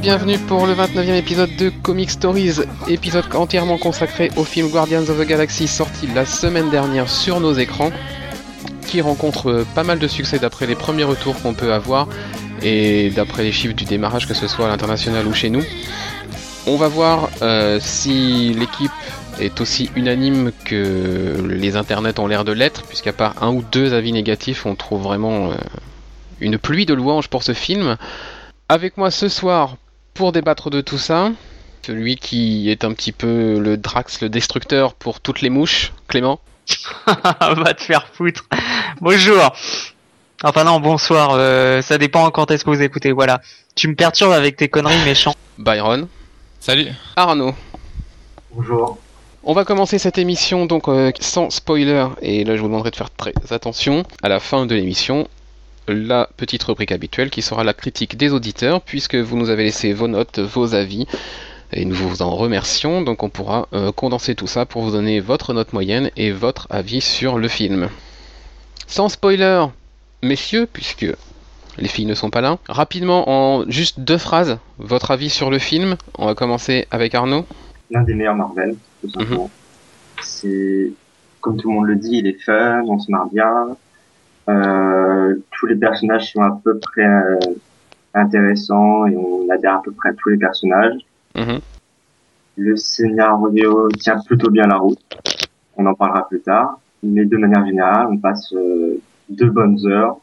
Bienvenue pour le 29e épisode de Comic Stories, épisode entièrement consacré au film Guardians of the Galaxy sorti la semaine dernière sur nos écrans, qui rencontre pas mal de succès d'après les premiers retours qu'on peut avoir et d'après les chiffres du démarrage, que ce soit à l'international ou chez nous. On va voir euh, si l'équipe est aussi unanime que les internets ont l'air de l'être, puisqu'à part un ou deux avis négatifs, on trouve vraiment euh, une pluie de louanges pour ce film. Avec moi ce soir pour débattre de tout ça, celui qui est un petit peu le Drax, le destructeur pour toutes les mouches, Clément? Va te faire foutre. Bonjour. Enfin non, bonsoir. euh, ça dépend quand est-ce que vous écoutez. Voilà. Tu me perturbes avec tes conneries méchants. Byron. Salut. Arnaud. Bonjour. On va commencer cette émission donc euh, sans spoiler et là je vous demanderai de faire très attention à la fin de l'émission la petite rubrique habituelle qui sera la critique des auditeurs puisque vous nous avez laissé vos notes, vos avis et nous vous en remercions donc on pourra euh, condenser tout ça pour vous donner votre note moyenne et votre avis sur le film. Sans spoiler, messieurs, puisque les filles ne sont pas là, rapidement en juste deux phrases, votre avis sur le film. On va commencer avec Arnaud. L'un des meilleurs Marvel, tout simplement. C'est, comme tout le monde le dit, il est fun, on se marre bien. Euh, tous les personnages sont à peu près euh, intéressants et on adhère à peu près à tous les personnages. Mhm. Le scénario tient plutôt bien la route. On en parlera plus tard. Mais de manière générale, on passe euh, deux bonnes heures.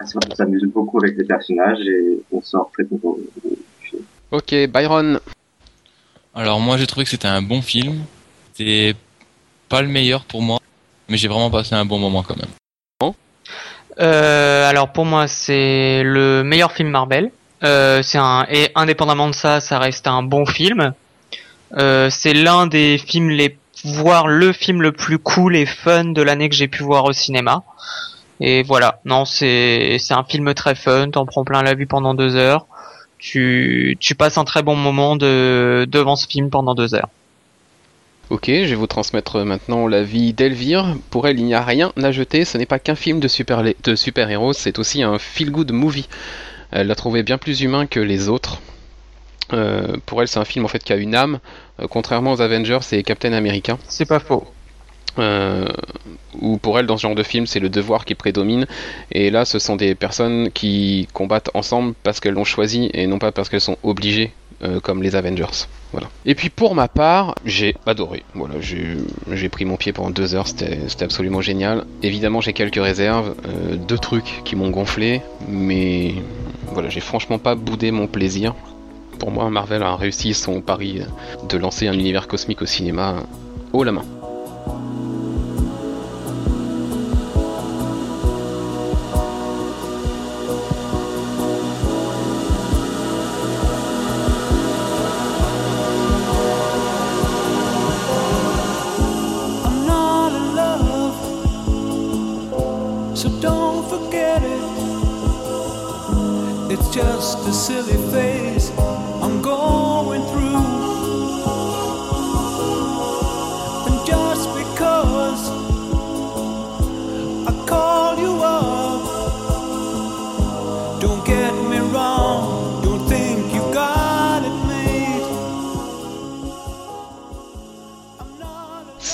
On s'amuse beaucoup avec les personnages et on sort très content. du film. Ok, Byron. Alors moi j'ai trouvé que c'était un bon film. C'était pas le meilleur pour moi, mais j'ai vraiment passé un bon moment quand même. Euh, alors pour moi, c'est le meilleur film Marvel. Euh, c'est un et indépendamment de ça, ça reste un bon film. Euh, c'est l'un des films les voire le film le plus cool et fun de l'année que j'ai pu voir au cinéma. Et voilà, non, c'est c'est un film très fun. T'en prends plein la vue pendant deux heures. Tu tu passes un très bon moment de devant ce film pendant deux heures. Ok, je vais vous transmettre maintenant l'avis d'Elvire. Pour elle, il n'y a rien à jeter. Ce n'est pas qu'un film de super de super-héros, c'est aussi un feel-good movie. Elle l'a trouvé bien plus humain que les autres. Euh, pour elle, c'est un film en fait qui a une âme, euh, contrairement aux Avengers et Captain America. C'est pas faux. Euh, où pour elle, dans ce genre de film, c'est le devoir qui prédomine. Et là, ce sont des personnes qui combattent ensemble parce qu'elles l'ont choisi et non pas parce qu'elles sont obligées, euh, comme les Avengers. Voilà. Et puis pour ma part, j'ai adoré. Voilà, j'ai pris mon pied pendant deux heures, c'était c'était absolument génial. Évidemment, j'ai quelques réserves, euh, deux trucs qui m'ont gonflé, mais voilà, j'ai franchement pas boudé mon plaisir. Pour moi, Marvel a réussi son pari de lancer un univers cosmique au cinéma haut la main. Just a silly phase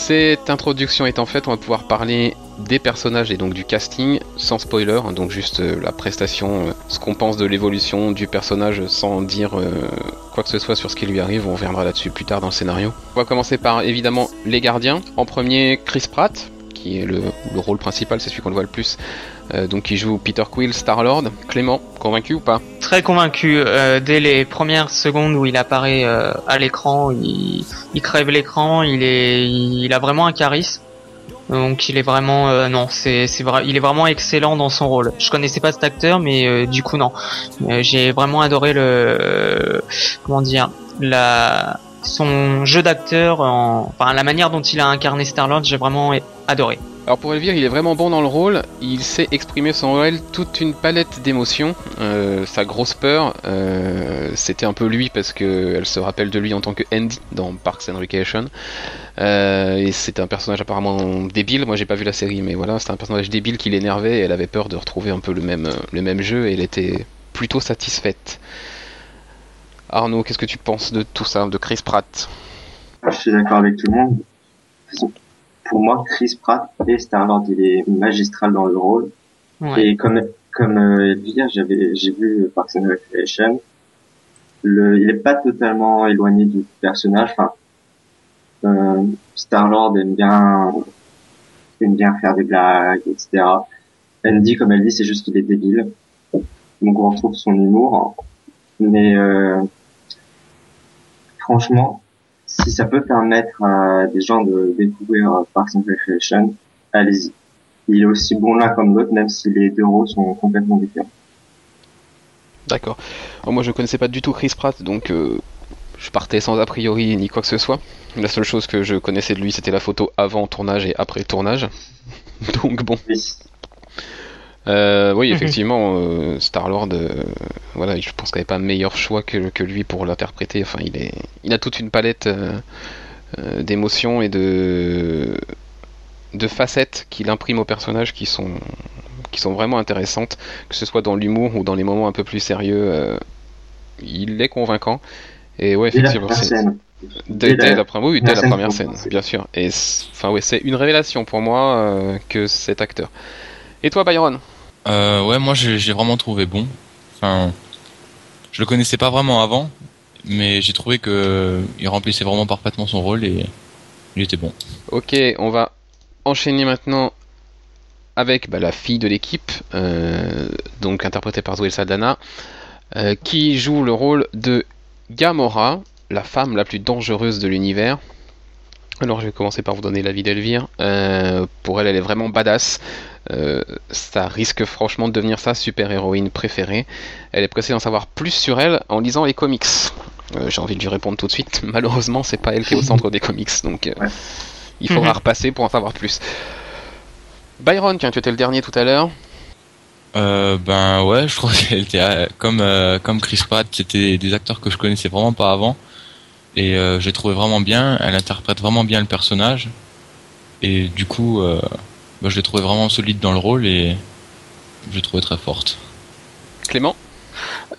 Cette introduction étant faite, on va pouvoir parler des personnages et donc du casting sans spoiler, hein, donc juste euh, la prestation, euh, ce qu'on pense de l'évolution du personnage sans dire euh, quoi que ce soit sur ce qui lui arrive, on reviendra là-dessus plus tard dans le scénario. On va commencer par évidemment les gardiens. En premier, Chris Pratt, qui est le, le rôle principal, c'est celui qu'on le voit le plus, euh, donc qui joue Peter Quill, Star-Lord. Clément, convaincu ou pas Très convaincu. euh, dès les premières secondes où il apparaît euh, à l'écran, il, il crève l'écran. Il il a vraiment un charisme. Donc il est vraiment, non, c'est, c'est vrai, il est vraiment excellent dans son rôle. Je connaissais pas cet acteur, mais du coup non. J'ai vraiment adoré le, comment dire, la, son jeu d'acteur, en, enfin la manière dont il a incarné Star-Lord, j'ai vraiment adoré. Alors pour Elvire, il est vraiment bon dans le rôle, il sait exprimer son rôle toute une palette d'émotions. Euh, sa grosse peur, euh, c'était un peu lui parce qu'elle se rappelle de lui en tant que Andy dans Parks and Recreation. Euh, et c'est un personnage apparemment débile, moi j'ai pas vu la série, mais voilà, c'est un personnage débile qui l'énervait et elle avait peur de retrouver un peu le même, le même jeu et elle était plutôt satisfaite. Arnaud, qu'est-ce que tu penses de tout ça, de Chris Pratt? Je suis d'accord avec tout le monde. Pour moi, Chris Pratt et Star-Lord, il est magistral dans le rôle. Ouais. Et comme comme euh, Elvire, j'avais j'ai vu Parks and Recreation. Le, il est pas totalement éloigné du personnage. Enfin, euh, Star Lord aime bien aime bien faire des blagues, etc. Andy, comme elle dit, c'est juste qu'il est débile. Donc on retrouve son humour. Mais euh, franchement, si ça peut permettre à des gens de découvrir Parks and Recreation, allez-y il est aussi bon là comme l'autre, même si les deux rôles sont complètement différents. D'accord. Alors, moi, je connaissais pas du tout Chris Pratt, donc euh, je partais sans a priori ni quoi que ce soit. La seule chose que je connaissais de lui, c'était la photo avant tournage et après tournage. donc bon. Oui. Euh, oui, Mhm. effectivement, euh, Star-Lord, euh, voilà, je pense qu'il n'y avait pas meilleur choix que, que lui pour l'interpréter. Enfin, il, est, il a toute une palette euh, d'émotions et de, de facettes qu'il imprime au personnage qui sont, qui sont vraiment intéressantes, que ce soit dans l'humour ou dans les moments un peu plus sérieux. euh, il est convaincant. Et ouais, Dès la effectivement, première c'est- scène. Dès, Dès la- la, première, oui, dès la scène première scène, bien sûr. Et enfin ouais, c'est une révélation pour moi euh, que cet acteur. Et toi, Byron? Euh, ouais, moi j'ai vraiment trouvé bon. Enfin, je le connaissais pas vraiment avant, mais j'ai trouvé que il remplissait vraiment parfaitement son rôle et il était bon. Ok, on va enchaîner maintenant avec bah, la fille de l'équipe, euh, donc interprétée par Zoé Saldana, euh, qui joue le rôle de Gamora, la femme la plus dangereuse de l'univers. Alors je vais commencer par vous donner l'avis d'Elvire. Euh, pour elle, elle est vraiment badass. Euh, ça risque franchement de devenir sa super-héroïne préférée. Elle est pressée d'en savoir plus sur elle en lisant les comics. Euh, J'ai envie de lui répondre tout de suite. Malheureusement, c'est pas elle qui est au centre des comics, donc euh, Ouais. il faudra Mhm. repasser pour en savoir plus. Byron, tiens, tu étais le dernier tout à l'heure. Euh, ben ouais, je crois qu'elle était comme euh, comme Chris Pratt, c'était des acteurs que je connaissais vraiment pas avant et euh, j'ai trouvé vraiment bien. Elle interprète vraiment bien le personnage et du coup, euh, bah, je l'ai trouvé vraiment solide dans le rôle et je l'ai trouvé très forte. Clément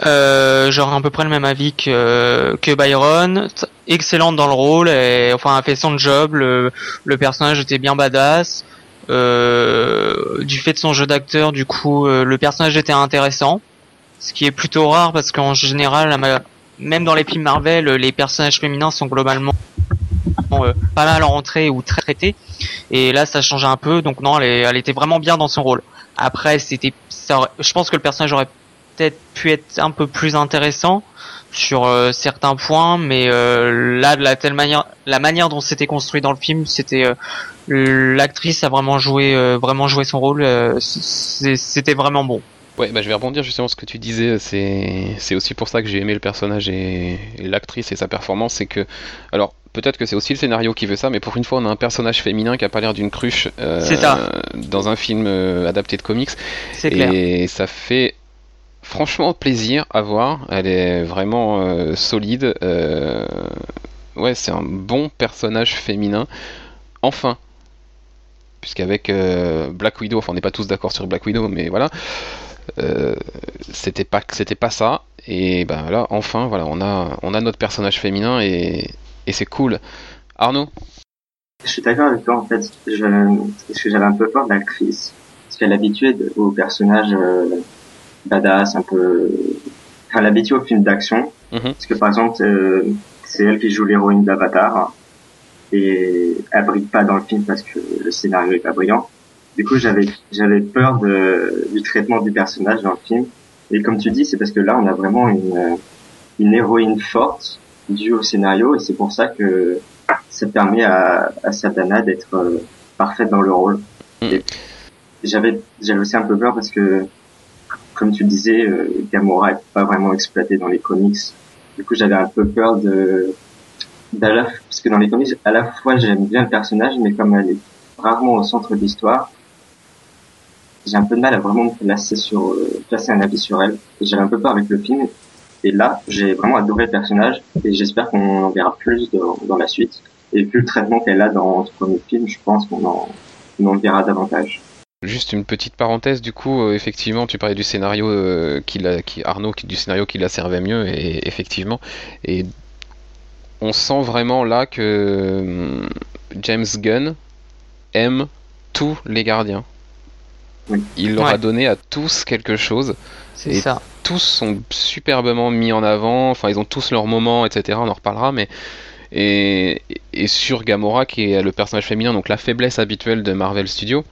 Euh, J'aurais à peu près le même avis que, que Byron. Excellente dans le rôle, et, enfin, elle fait son job. Le, le personnage était bien badass. Euh, du fait de son jeu d'acteur, du coup, euh, le personnage était intéressant. Ce qui est plutôt rare parce qu'en général, même dans les films Marvel, les personnages féminins sont globalement pas mal rentrés ou très traités. Et là, ça change un peu. Donc non, elle, était vraiment bien dans son rôle. Après, c'était, je pense que le personnage aurait peut-être pu être un peu plus intéressant sur euh, certains points, mais euh, là, de la telle manière, la manière dont c'était construit dans le film, c'était euh, l'actrice a vraiment joué, euh, vraiment joué son rôle. euh, c'était vraiment bon. Ouais, bah, je vais rebondir justement sur ce que tu disais. C'est, aussi pour ça que j'ai aimé le personnage et, et l'actrice et sa performance. C'est que, alors, peut-être que c'est aussi le scénario qui veut ça, mais pour une fois, on a un personnage féminin qui a pas l'air d'une cruche euh, ça. dans un film euh, adapté de comics. C'est clair. Et ça fait franchement plaisir à voir. Elle est vraiment euh, solide. Ouais, c'est un bon personnage féminin. Enfin. Puisqu'avec Black Widow, enfin on n'est pas tous d'accord sur Black Widow, mais voilà, euh, c'était pas c'était pas ça. Et ben là, enfin, voilà, on a on a notre personnage féminin et, et c'est cool. Arnaud, Je suis d'accord avec toi en fait. Je, parce que j'avais un peu peur de l'actrice, parce qu'elle est habituée de- au personnage euh, badass, un peu, enfin, elle est habituée au film d'action. Mhm. Parce que par exemple, euh, c'est elle qui joue l'héroïne d'Avatar, et elle brille pas dans le film parce que le scénario est pas brillant. Du coup, j'avais j'avais peur de, du traitement du personnage dans le film. Et comme tu dis, c'est parce que là, on a vraiment une euh, une héroïne forte due au scénario, et c'est pour ça que ça permet à, à Satana d'être euh, parfaite dans le rôle. Mm. J'avais j'avais aussi un peu peur parce que, comme tu disais, euh, Gamora est pas vraiment exploitée dans les comics. Du coup, j'avais un peu peur de d'à la- parce que dans les comics, à la fois j'aime bien le personnage, mais comme elle est rarement au centre de l'histoire, j'ai un peu de mal à vraiment me placer sur euh, un avis sur elle. Et j'avais un peu peur avec le film. Et là, j'ai vraiment adoré le personnage et j'espère qu'on en verra plus dans, la suite. Et vu le traitement qu'elle a dans ce premier film, je pense qu'on en, verra davantage. Juste une petite parenthèse, du coup, euh, effectivement, tu parlais du scénario euh, qui, Arnaud, qui- du scénario qui la servait mieux, et effectivement, et on sent vraiment là que hum, James Gunn aime tous les gardiens. Oui. Il leur Ouais. a donné à tous quelque chose. C'est Et- ça. Tous sont superbement mis en avant. Enfin, ils ont tous leurs moments, etc. On en reparlera, mais et, et sur Gamora, qui est le personnage féminin, donc la faiblesse habituelle de Marvel Studios.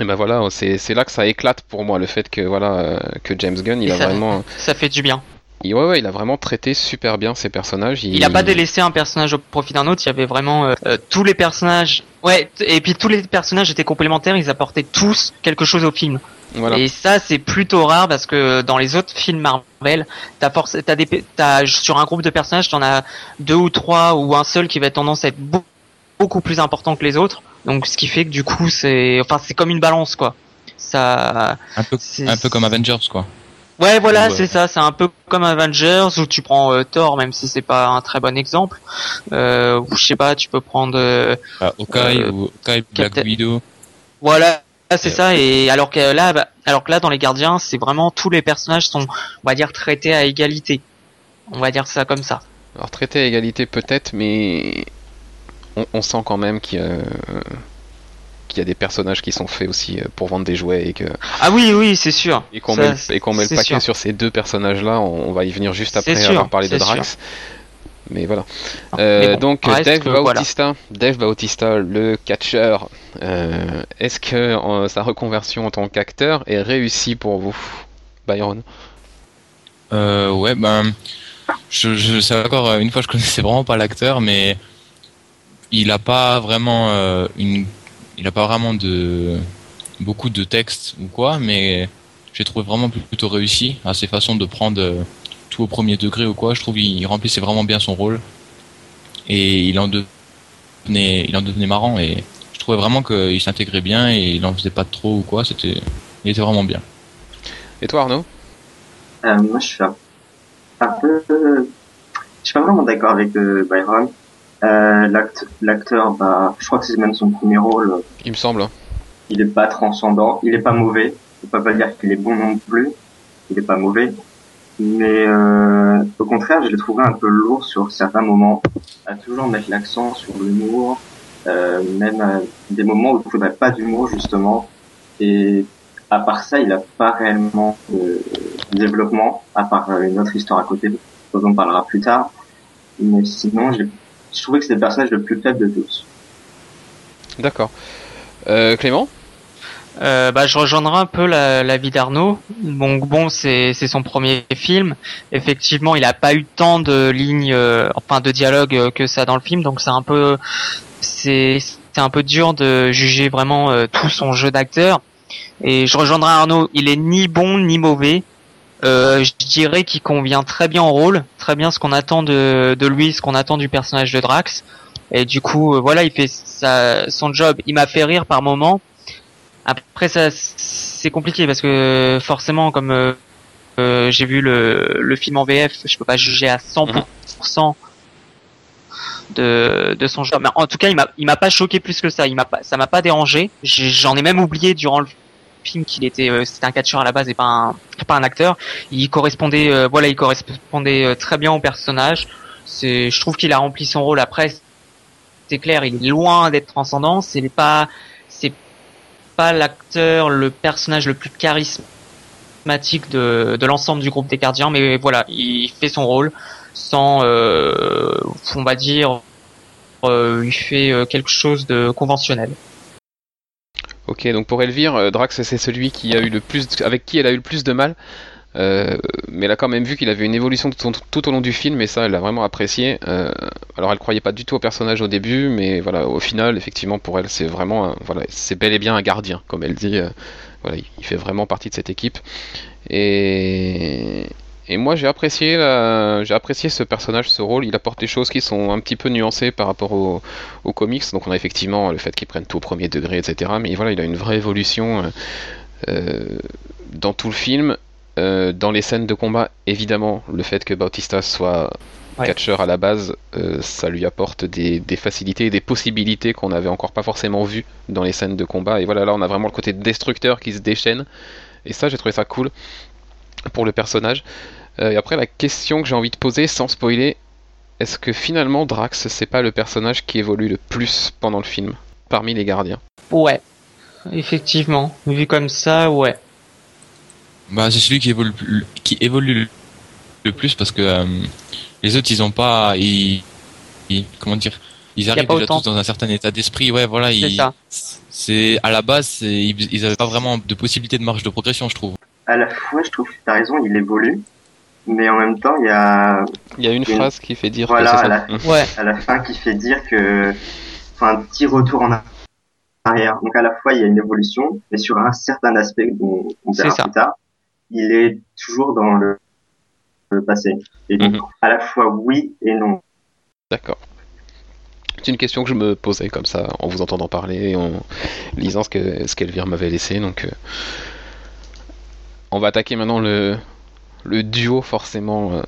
Et ben voilà, c'est là que ça éclate pour moi le fait que voilà euh, que James Gunn, il Et a ça- vraiment, Ça fait du bien. Il, ouais, ouais, il a vraiment traité super bien ses personnages. Il a pas délaissé un personnage au profit d'un autre. Il y avait vraiment euh, euh, tous les personnages. Ouais, t- et puis tous les personnages étaient complémentaires. Ils apportaient tous quelque chose au film. Voilà. Et ça, c'est plutôt rare parce que dans les autres films Marvel, t'as force, t'as des, t'as sur un groupe de personnages, t'en as deux ou trois ou un seul qui va tendance à être beau- beaucoup plus important que les autres. Donc, ce qui fait que du coup, c'est, enfin, c'est comme une balance, quoi. Ça, Un peu, c'est- un peu comme Avengers, quoi. Ouais, voilà, Ouais. c'est ça. C'est un peu comme Avengers où tu prends euh, Thor, même si c'est pas un très bon exemple. Euh, ou je sais pas, tu peux prendre. euh, Bah, Hawkeye Euh, ou Hawkeye, Black Captain- Widow. Voilà, c'est Euh, ça. Et alors que là, bah, alors que là, dans les Gardiens, c'est vraiment tous les personnages sont, on va dire, traités à égalité. On va dire ça comme ça. Alors traité à égalité peut-être, mais on, on sent quand même qu'il y, a, qu'il y a des personnages qui sont faits aussi euh, pour vendre des jouets et que Ah oui, oui, c'est sûr. et qu'on met, le- et met le paquet sûr. sur ces deux personnages-là. On, on va y venir juste après sûr, avoir parlé de Drax. Mais voilà. Euh, Mais bon, donc Dave que, voilà. Bautista, Dave Bautista, le catcheur. euh, Est-ce que euh, sa reconversion en tant qu'acteur est réussie pour vous, Byron? Euh, ouais, ben, je, je sais encore, euh, une fois, je connaissais vraiment pas l'acteur, mais il a pas vraiment euh, une, il a pas vraiment de beaucoup de textes ou quoi, mais j'ai trouvé vraiment plutôt réussi à ses façons de prendre euh, tout au premier degré ou quoi. Je trouve qu'il remplissait vraiment bien son rôle et il en devenait, il en devenait marrant et je trouvais vraiment qu'il s'intégrait bien et il en faisait pas trop ou quoi. C'était, il était vraiment bien. Et toi, Arnaud? Euh, moi, je suis un, un peu, je suis pas vraiment d'accord avec euh, Byron. Euh, l'act- L'acteur, bah, je crois que c'est même son premier rôle. Il me semble. hein. Il est pas transcendant, il est pas mauvais. On peut pas dire qu'il est bon non plus. Il est pas mauvais. Mais euh, au contraire, je l'ai trouvé un peu lourd sur certains moments. À toujours mettre l'accent sur l'humour, euh, même à des moments où il faudrait pas d'humour justement. Et à part ça, il a pas réellement de développement, à part une autre histoire à côté, dont on parlera plus tard. Mais sinon, j'ai- je trouvais que c'était le personnage le plus faible de tous. D'accord. Euh, Clément? Euh, bah, je rejoindrai un peu la, la vie d'Arnaud. Bon, bon, c'est c'est son premier film. Effectivement, il a pas eu tant de lignes, euh, enfin de dialogue euh, que ça dans le film, donc c'est un peu, c'est c'est un peu dur de juger vraiment euh, tout son jeu d'acteur. Et je rejoindrai Arnaud. Il est ni bon ni mauvais. Euh, je dirais qu'il convient très bien au rôle, très bien ce qu'on attend de, de lui, ce qu'on attend du personnage de Drax. Et du coup, euh, voilà, il fait sa, son job. Il m'a fait rire par moment. Après, ça, c'est compliqué parce que forcément, comme euh, euh, j'ai vu le, le film en VF, je peux pas juger à 100% de, de son jeu. Mais en tout cas, il m'a, il m'a pas choqué plus que ça. Il m'a pas, ça m'a pas dérangé. J'en ai même oublié durant le film qu'il était, euh, c'était un catcheur à la base et pas un, pas un acteur. Il correspondait, euh, voilà, il correspondait euh, très bien au personnage. C'est, je trouve qu'il a rempli son rôle. Après, c'est clair, il est loin d'être transcendant. C'est pas, c'est pas l'acteur, le personnage le plus charismatique de, de l'ensemble du groupe des gardiens, mais voilà, il fait son rôle sans, on va dire, il fait quelque chose de conventionnel. Ok, donc pour Elvire, euh, Drax c'est celui qui a eu le plus, avec qui elle a eu le plus de mal. Euh, mais elle a quand même vu qu'il avait une évolution tout, au- long du film et ça elle a vraiment apprécié. Euh, alors elle croyait pas du tout au personnage au début, mais voilà au final effectivement pour elle c'est vraiment un- voilà c'est bel et bien un gardien comme elle dit. voilà il, il fait vraiment partie de cette équipe et et moi j'ai apprécié la- j'ai apprécié ce personnage, ce rôle. Il apporte des choses qui sont un petit peu nuancées par rapport au- aux comics. Donc on a effectivement le fait qu'il prenne tout au premier degré, etc. Mais voilà, il a une vraie évolution euh, euh, dans tout le film. Euh, dans les scènes de combat, évidemment, le fait que Bautista soit Ouais. catcheur à la base, euh, ça lui apporte des, des facilités et des possibilités qu'on n'avait encore pas forcément vues dans les scènes de combat. Et voilà, là on a vraiment le côté destructeur qui se déchaîne. Et ça, j'ai trouvé ça cool pour le personnage. Euh, et après, la question que j'ai envie de poser, sans spoiler, est-ce que finalement Drax, c'est pas le personnage qui évolue le plus pendant le film, parmi les gardiens? Ouais. Effectivement. Vu comme ça, ouais. Bah, c'est celui qui évolue, le plus- qui évolue le- le plus parce que euh, les autres, ils ont pas, ils, ils- comment dire, ils arrivent déjà autant. tous dans un certain état d'esprit. Ouais, voilà, C'est ça. c'est à la base, ils, ils avaient pas vraiment de possibilité de marge de progression, je trouve. À la fois, je trouve que t'as raison, il évolue, mais en même temps, il y a Il y a une phrase qui fait dire Voilà, que la-. Ouais. à la fin qui fait dire que, enfin, un petit retour en arrière. Donc à la fois, il y a une évolution, mais sur un certain aspect dont on verra plus tard, il est toujours dans le, le passé. Et donc, Mhm. à la fois oui et non. D'accord. C'est une question que je me posais comme ça en vous entendant parler et en lisant ce que ce qu'Elvire m'avait laissé. Donc, euh, on va attaquer maintenant le le duo forcément euh,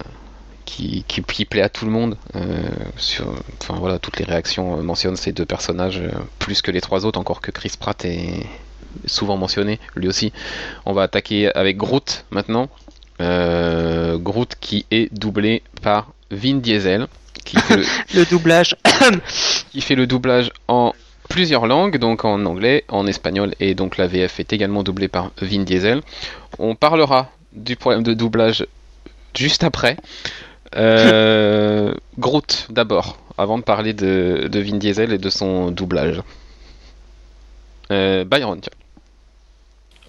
qui, qui qui plaît à tout le monde. euh, sur, enfin voilà, toutes les réactions euh, mentionnent ces deux personnages plus que les trois autres, encore que Chris Pratt est souvent mentionné, lui aussi. On va attaquer avec Groot maintenant. Euh, Groot qui est doublé par Vin Diesel, qui fait le, Le doublage. qui fait le doublage en plusieurs langues, donc en anglais, en espagnol, et donc la VF est également doublée par Vin Diesel. On parlera du problème de doublage juste après. Euh, Groot d'abord, avant de parler de, de Vin Diesel et de son doublage. Euh, Byron, tiens.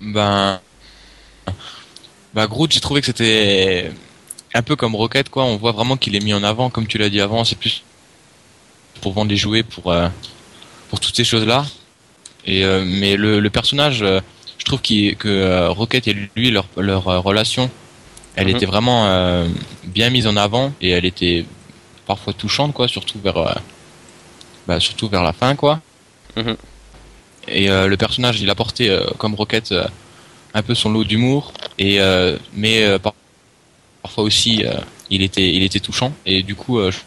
Ben, bah Groot, j'ai trouvé que c'était un peu comme Rocket, quoi. On voit vraiment qu'il est mis en avant, comme tu l'as dit avant. C'est plus pour vendre les jouets, pour euh, pour toutes ces choses-là. Et euh, mais le, le personnage, euh, je trouve que euh, Rocket et lui, leur leur relation, elle Mhm. était vraiment bien mise en avant et elle était parfois touchante, quoi. Surtout vers bah, surtout vers la fin, quoi. Mhm. Et euh, le personnage, il apportait euh, comme Rocket euh, un peu son lot d'humour et mais par- parfois aussi il était il était touchant et du coup je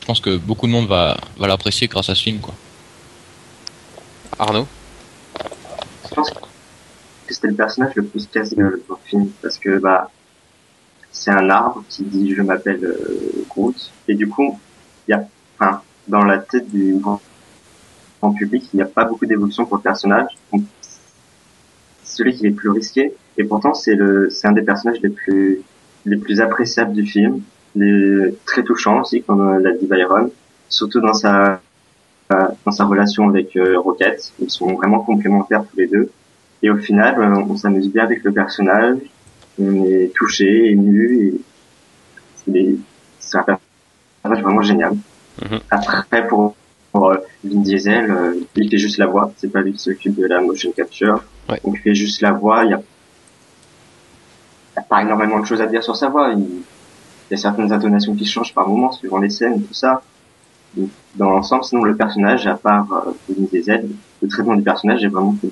je pense que beaucoup de monde va va l'apprécier grâce à ce film quoi. Arnaud Je pense que c'était le personnage le plus casse-gueule dans le film parce que bah c'est un arbre qui dit je m'appelle euh, Groot. Et du coup y a enfin dans la tête du grand public il n'y a pas beaucoup d'évolution pour le personnage. Donc, celui qui est le plus risqué et pourtant c'est le c'est un des personnages les plus les plus appréciables du film les très touchant aussi comme euh, l'a dit Byron surtout dans sa euh, dans sa relation avec euh, Rocket ils sont vraiment complémentaires tous les deux et au final, euh, on s'amuse bien avec le personnage, on est touché, ému, et c'est un personnage vraiment génial. Mhm. Après, pour, pour euh, Vin Diesel, euh, il fait juste la voix, c'est pas lui qui s'occupe de la motion capture. Ouais. Donc il fait juste la voix, il y a, il y a pas énormément de choses à dire sur sa voix, il, il y a certaines intonations qui changent par moments, suivant les scènes tout ça. Dans l'ensemble, sinon le personnage, à part euh, Vin Diesel, le traitement du personnage est vraiment cool.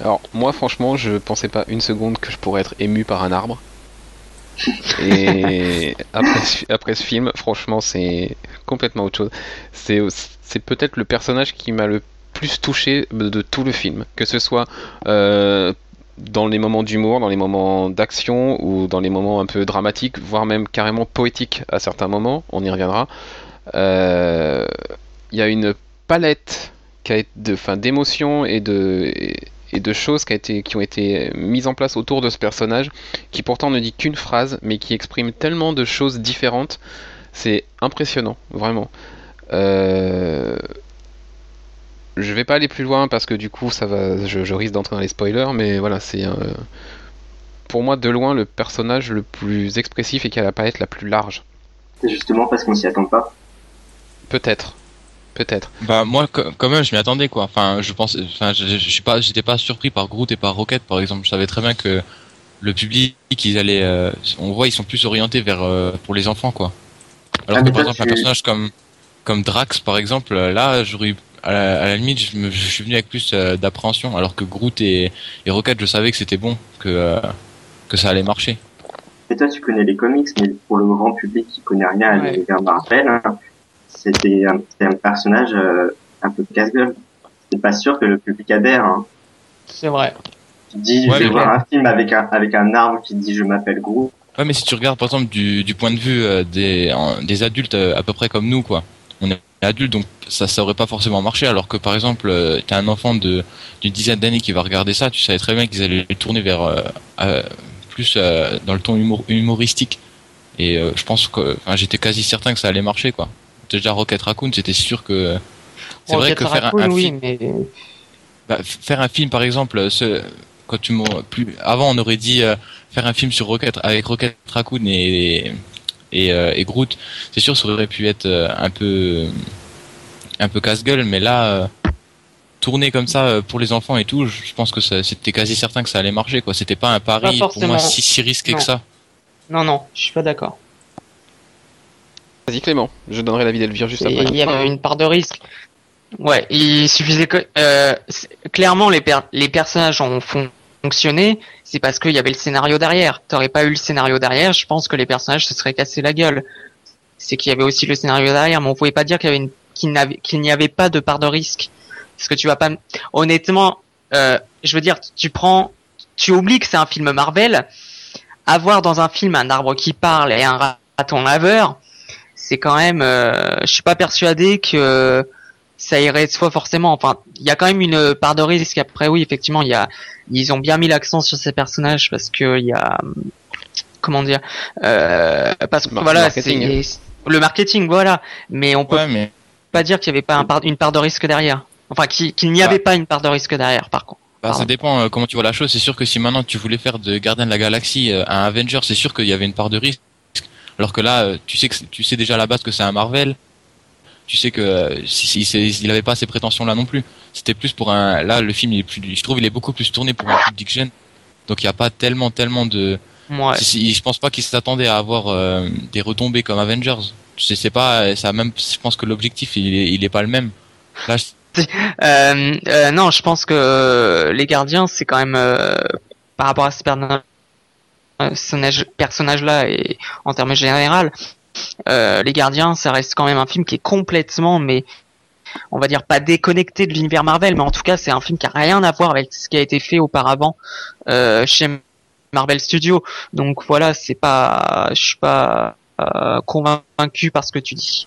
Alors, moi, franchement, je pensais pas une seconde que je pourrais être ému par un arbre. Et après, ce- après ce film, franchement, c'est complètement autre chose. C'est c'est peut-être le personnage qui m'a le plus touché de, de tout le film. Que ce soit euh, dans les moments d'humour, dans les moments d'action ou dans les moments un peu dramatiques, voire même carrément poétiques à certains moments. On y reviendra. Euh, Il y a une palette d'émotions et de, et de choses qui, a été, qui ont été mises en place autour de ce personnage, qui pourtant ne dit qu'une phrase, mais qui exprime tellement de choses différentes. C'est impressionnant, vraiment. Euh... Je vais pas aller plus loin parce que du coup, ça va, je, je risque d'entrer dans les spoilers, mais voilà, c'est euh, pour moi de loin le personnage le plus expressif et qui a la palette la plus large. C'est justement parce qu'on s'y attend pas. Peut-être, peut-être. Bah moi quand même je m'y attendais quoi. Enfin je pense enfin je, je suis pas j'étais pas surpris par Groot et par Rocket par exemple. Je savais très bien que le public ils allaient euh, on voit ils sont plus orientés vers euh, pour les enfants quoi. Alors Ah, que par exemple un personnage comme comme Drax par exemple euh, là j'aurais eu à la, à la limite je, me- je suis venu avec plus euh, d'appréhension alors que Groot et, et Rocket je savais que c'était bon que euh, que ça allait marcher. mais toi tu connais les comics, mais pour le grand public qui connaît rien à Ouais. l'univers Marvel, hein, c'était un, personnage euh, un peu casse-gueule. C'est pas sûr que le public adhère. Hein. C'est vrai. Tu te dis, Ouais, je vais voir un film avec un avec un arbre qui te dit je m'appelle Groot. Ouais, mais si tu regardes par exemple du, du point de vue euh, des, des adultes euh, à peu près comme nous, quoi. On est adultes, donc ça, ça aurait pas forcément marché. Alors que par exemple, euh, t'as un enfant de d'une dizaine d'années qui va regarder ça, tu savais très bien qu'ils allaient tourner vers euh, euh, plus euh, dans le ton humour, humoristique. Et euh, je pense que, enfin, j'étais quasi certain que ça allait marcher, quoi. Déjà Rocket Raccoon, c'était sûr que. C'est vrai que faire un, Raccoon, un oui, film, mais bah, faire un film par exemple, ce, quand tu plus avant on aurait dit faire un film sur Rocket avec Rocket Raccoon et et, euh, et Groot, c'est sûr ça aurait pu être euh, un peu un peu casse-gueule, mais là euh, tourner comme ça euh, pour les enfants et tout, je pense que ça- c'était quasi certain que ça allait marcher quoi. C'était pas un pari pour moi si si risqué Non. que ça. non, non, je suis pas d'accord. Vas-y Clément, je donnerai l'avis d'Elvire juste Et après. Il y avait une part de risque. Ouais, il suffisait que euh, clairement les per- les personnages ont fon- fonctionné, c'est parce qu'il y avait le scénario derrière. T'aurais pas eu le scénario derrière, je pense que les personnages se seraient cassés la gueule. C'est qu'il y avait aussi le scénario derrière, mais on pouvait pas dire qu'il n'y avait pas de part de risque. Parce que tu vas pas honnêtement, euh, je veux dire, tu prends, tu oublies que c'est un film Marvel. Avoir dans un film un arbre qui parle et un raton laveur, c'est quand même, euh, je suis pas persuadé que ça irait de soi forcément. Enfin, il y a quand même une part de risque. Après, oui, effectivement, il y a, ils ont bien mis l'accent sur ces personnages parce que il y a, comment dire, euh, parce que voilà, c'est le marketing, voilà. Mais on peut Ouais, mais pas dire qu'il y avait pas un une part de risque derrière. Enfin, qu'il n'y Bah. avait pas une part de risque derrière, par contre. Bah, ça dépend euh, comment tu vois la chose. C'est sûr que si maintenant tu voulais faire de Gardien de la Galaxie euh, un Avenger, c'est sûr qu'il y avait une part de risque. Alors que là, tu sais que tu sais déjà à la base que c'est un Marvel. Tu sais que euh, si, si- si- il avait pas ces prétentions là non plus. C'était plus pour un. Là, le film, il est plus. Je trouve, il est beaucoup plus tourné pour un public jeune. Donc il n'y a pas tellement, tellement de. Ouais. Je pense pas qu'ils s'attendaient à avoir euh, des retombées comme Avengers. Tu sais, c'est pas. Ça même. Je pense que l'objectif, il est, il est pas le même. Là, je- Euh, euh, non, je pense que les gardiens, c'est quand même par rapport à ces personnages, personnages-là et en termes général, les gardiens, ça reste quand même un film qui est complètement, mais on va dire pas déconnecté de l'univers Marvel, mais en tout cas, c'est un film qui a rien à voir avec ce qui a été fait auparavant euh, chez Marvel Studios. Donc voilà, c'est pas, je suis pas euh, convaincu par ce que tu dis.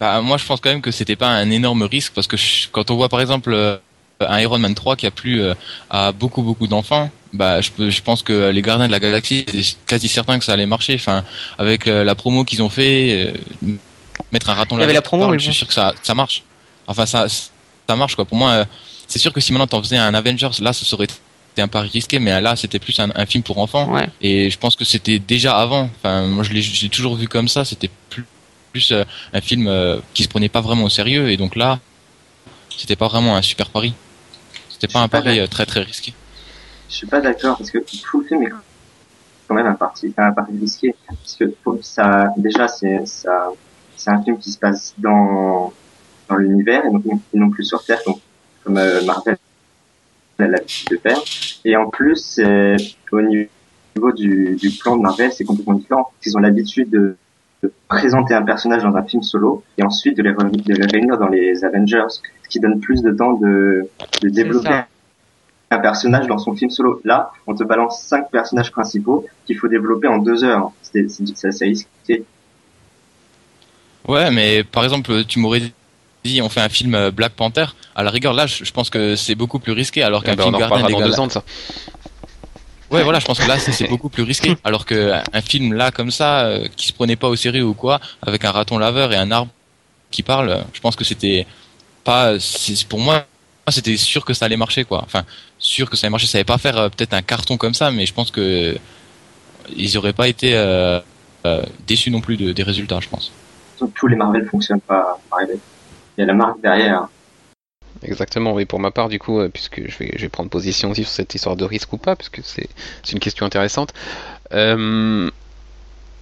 Bah, moi, je pense quand même que c'était pas un énorme risque parce que quand on voit par exemple euh, un Iron Man 3 qui a plu euh, à beaucoup beaucoup d'enfants, bah je, peux- je pense que les Gardiens de la Galaxie, c'est quasi certain que ça allait marcher. Enfin, avec euh, la promo qu'ils ont fait, euh, mettre un raton Il y avait la promo, parle, je suis sûr que ça ça marche. Enfin, ça ça marche quoi. Pour moi, euh, c'est sûr que si maintenant t'en faisais un Avengers, là, ce serait c'était un pari risqué, mais là, c'était plus un, un film pour enfants. Ouais. Et je pense que c'était déjà avant. Enfin, moi, je l'ai toujours vu comme ça. C'était plus, plus euh, un film euh, qui se prenait pas vraiment au sérieux. Et donc là, c'était pas vraiment un super pari. C'était pas un pari euh, très très risqué. Je suis pas d'accord parce que tout le film est quand même un parti, un parti risqué. Parce que ça, déjà, c'est ça, c'est un film qui se passe dans dans l'univers et non, et non plus sur Terre, donc, comme euh, Marvel a l'habitude de faire. Et en plus, au niveau du, du plan de Marvel, c'est complètement différent. Ils ont l'habitude de, de présenter un personnage dans un film solo et ensuite de les, de les réunir dans les Avengers, ce qui donne plus de temps de, de développer. Un personnage dans son film solo. Là, on te balance cinq personnages principaux qu'il faut développer en deux heures. C'est assez risqué. Ouais, mais par exemple, tu m'aurais dit on fait un film euh, Black Panther. À la rigueur, là, je, pense que c'est beaucoup plus risqué. Alors Eh qu'un ben, film on en Gardien reparlera des dans deux Galaxies. ans de ça. Ouais, voilà, je pense que là, c'est beaucoup plus risqué. Alors que un film là comme ça, euh, qui se prenait pas au sérieux ou quoi, avec un raton laveur et un arbre qui parle, euh, je pense que c'était pas. Pour moi, c'était sûr que ça allait marcher, quoi. Enfin, sûr que ça allait marcher. Ça allait pas faire euh, peut-être un carton comme ça, mais je pense que ils auraient pas été euh, euh, déçus non plus de- des résultats, je pense. Tous les Marvel fonctionnent pas pareil. Il y a la marque derrière. Exactement, oui, pour ma part, du coup, euh, puisque je vais, je vais prendre position aussi sur cette histoire de risque ou pas, puisque c'est c'est une question intéressante. Euh,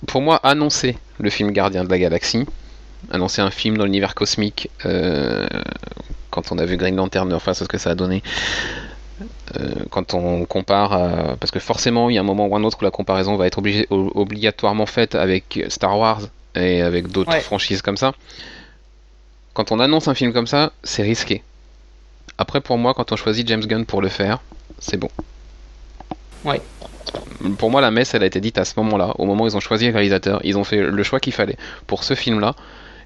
pour moi, annoncer le film Gardien de la Galaxie, annoncer un film dans l'univers cosmique, euh, quand on a vu Green Lantern, enfin, c'est ce que ça a donné, Euh, quand on compare, à- parce que forcément il y a un moment ou un autre où la comparaison va être obligatoirement faite avec Star Wars et avec d'autres Ouais. franchises comme ça. Quand on annonce un film comme ça, c'est risqué. Après, pour moi, quand on choisit James Gunn pour le faire, c'est bon. Ouais. Pour moi, la messe, elle a été dite à ce moment-là, au moment où ils ont choisi le réalisateur. Ils ont fait le choix qu'il fallait pour ce film-là.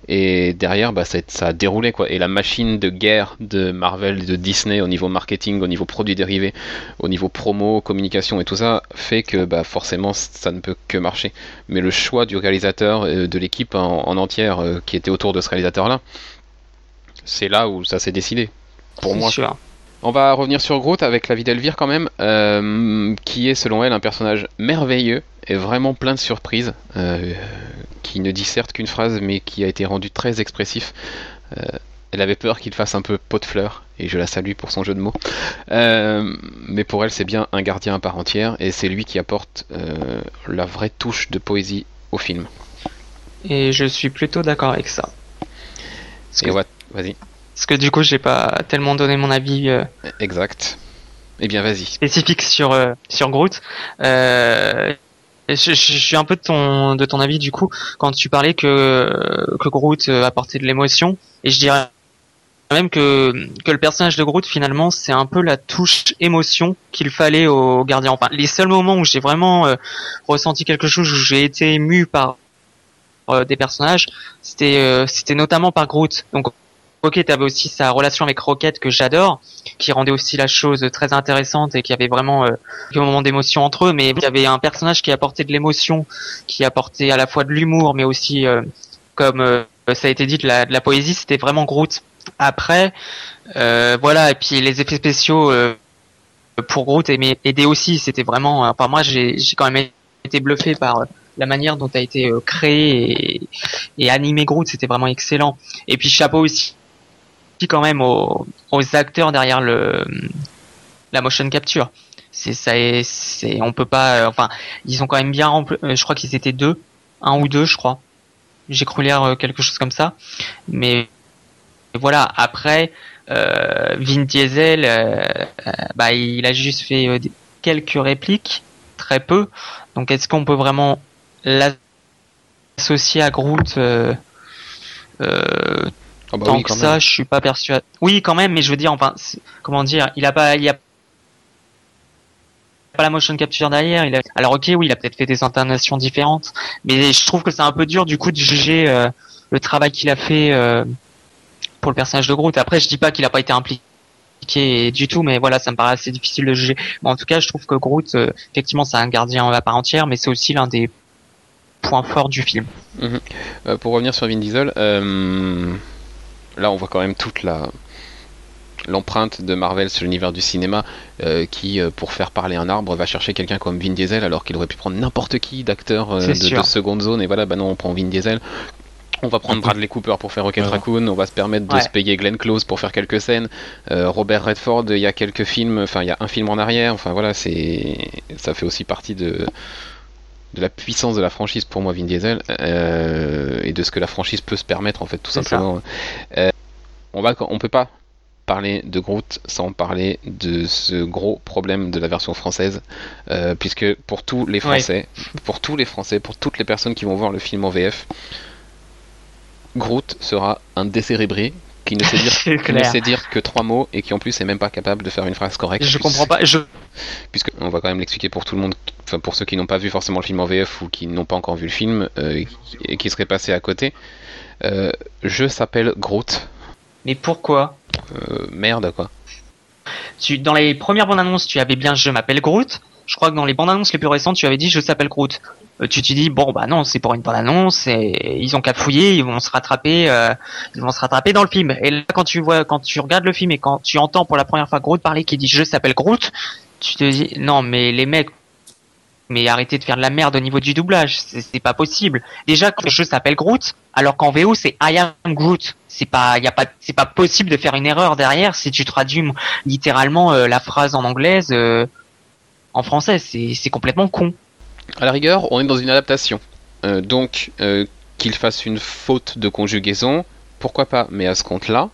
Et derrière, bah, ça, ça a déroulé quoi. Et la machine de guerre de Marvel et de Disney au niveau marketing, au niveau produits dérivés, au niveau promo, communication et tout ça, fait que bah, forcément ça ne peut que marcher. Mais le choix du réalisateur, euh, de l'équipe en, en entière euh, qui était autour de ce réalisateur-là, c'est là où ça s'est décidé. Pour moi. sûr. On va revenir sur Groot avec la vie d'Elvire quand même, euh, qui est selon elle un personnage merveilleux et vraiment plein de surprises, euh, qui ne dit certes qu'une phrase mais qui a été rendu très expressif. Euh, elle avait peur qu'il fasse un peu pot de fleurs et je la salue pour son jeu de mots. Mais pour elle c'est bien un gardien à part entière et c'est lui qui apporte la vraie touche de poésie au film. Et je suis plutôt d'accord avec ça. Parce Et que, ouais, vas-y, parce que du coup, j'ai pas tellement donné mon avis euh, exact. Eh bien vas-y. spécifique sur euh, sur Groot. Euh, je, je- je suis un peu de ton de ton avis du coup quand tu parlais que que Groot euh, apportait de l'émotion et je dirais même que que le personnage de Groot finalement c'est un peu la touche émotion qu'il fallait au gardien. Enfin les seuls moments où j'ai vraiment euh, ressenti quelque chose où j'ai été ému par euh, des personnages c'était euh, c'était notamment par Groot. Donc ok t'avais aussi sa relation avec Rocket que j'adore qui rendait aussi la chose très intéressante et qui avait vraiment euh, quelques moments d'émotion entre eux, mais il y avait un personnage qui apportait de l'émotion, qui apportait à la fois de l'humour, mais aussi, euh, comme euh, ça a été dit, de la, poésie, c'était vraiment Groot. Après, voilà, et puis les effets spéciaux pour Groot aimaient- aidaient aussi, c'était vraiment, enfin moi j'ai quand même été bluffé par la manière dont a été créé et, et animé Groot, c'était vraiment excellent. Et puis chapeau aussi quand même aux, aux acteurs derrière le la motion capture. C'est ça, est- c'est on peut pas. euh, enfin, ils ont quand même bien rempli. euh, je crois qu'ils étaient deux, un ou deux, je crois. J'ai cru lire euh, quelque chose comme ça. Mais voilà. Après, Vin Diesel, bah il a juste fait quelques répliques, très peu. Donc est-ce qu'on peut vraiment l'associer à Groot Ah bah Tant oui, que quand ça, même. je suis pas persuadé. Oui, quand même, mais je veux dire, enfin, comment dire, il a pas, il a pas la motion capture derrière. Il a... Alors ok, oui, il a peut-être fait des intonations différentes, mais je trouve que c'est un peu dur du coup de juger euh, le travail qu'il a fait euh, pour le personnage de Groot. Après, je dis pas qu'il a pas été impliqué du tout, mais voilà, ça me paraît assez difficile de juger. Mais en tout cas, je trouve que Groot, euh, effectivement, c'est un gardien à part entière, mais c'est aussi l'un des points forts du film. Euh, pour revenir sur Vin Diesel, là on voit quand même toute la l'empreinte de Marvel sur l'univers du cinéma euh, qui, euh, pour faire parler un arbre, va chercher quelqu'un comme Vin Diesel alors qu'il aurait pu prendre n'importe qui d'acteur euh, de, seconde zone et voilà, bah non, on prend Vin Diesel. On va prendre Bradley Cooper pour faire Rocket Ouais. Raccoon, on va se permettre de Ouais. se payer Glenn Close pour faire quelques scènes. Euh, Robert Redford, il y a quelques films, enfin il y a un film en arrière, enfin voilà, c'est ça fait aussi partie de de la puissance de la franchise pour moi Vin Diesel euh, et de ce que la franchise peut se permettre en fait tout simplement. Euh, on va on peut pas parler de Groot sans parler de ce gros problème de la version française euh, puisque pour tous les Ouais. Français, pour tous les Français, pour toutes les personnes qui vont voir le film en VF, Groot sera un décérébré qui ne sait dire qui ne sait dire que trois mots et qui en plus est même pas capable de faire une phrase correcte. Je comprends pas. Je puisque on va quand même l'expliquer pour tout le monde, enfin pour ceux qui n'ont pas vu forcément le film en VF ou qui n'ont pas encore vu le film euh, et qui seraient passés à côté. Euh, je s'appelle Groot. Mais pourquoi? Euh, merde quoi. tu, Dans les premières bandes annonces, tu avais bien Je m'appelle Groot. Je crois que dans les bandes annonces les plus récentes, tu avais dit Je s'appelle Groot. Euh, tu te dis bon bah non, c'est pour une bande annonce et ils ont qu'à fouiller, ils vont se rattraper, euh, ils vont se rattraper dans le film. Et là quand tu vois, quand tu regardes le film et quand tu entends pour la première fois Groot parler qui dit Je s'appelle Groot, tu te dis non mais les mecs mais arrêtez de faire de la merde au niveau du doublage, c'est pas possible. Déjà que le jeu s'appelle Groot, alors qu'en VO c'est I am Groot. C'est pas, y a pas, c'est pas possible de faire une erreur derrière si tu traduis littéralement euh, la phrase en anglaise euh, en français. C'est complètement con. À la rigueur, on est dans une adaptation. Euh, donc euh, qu'il fasse une faute de conjugaison, pourquoi pas? Mais à ce compte-là,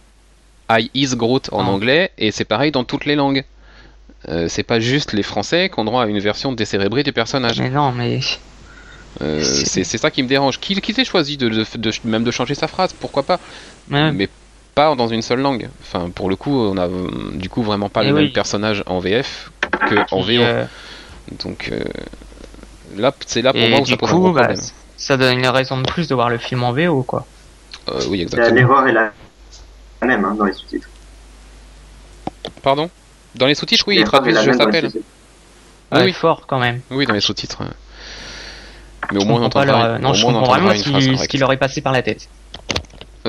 I is Groot en Ah. anglais et c'est pareil dans toutes les langues. euh, c'est pas juste les Français qui ont droit à une version décérébrée du personnage. Mais non, mais Euh, c'est- ça qui me dérange. Qui, qui s'est choisi de, de- de- même de changer sa phrase? Pourquoi pas? Ouais. Mais pas dans une seule langue. Enfin, pour le coup, on a du coup vraiment pas Eh le oui. même personnage en VF que en VO. euh, Donc euh, là, c'est là pour et moi où ça pose un coup, gros bah, problème. ça donne une raison de plus de voir le film en VO, quoi. Euh, oui, exactement. L'erreur est la la même hein, dans les sous-titres. Pardon? Dans les sous-titres, oui, ils traduisent Je les s'appelle. sous-titres. Oui, fort quand même. Oui, dans les sous-titres. Mais au moins on comprends pas Non, au je moins, comprends vraiment ce qui leur est passé par la tête.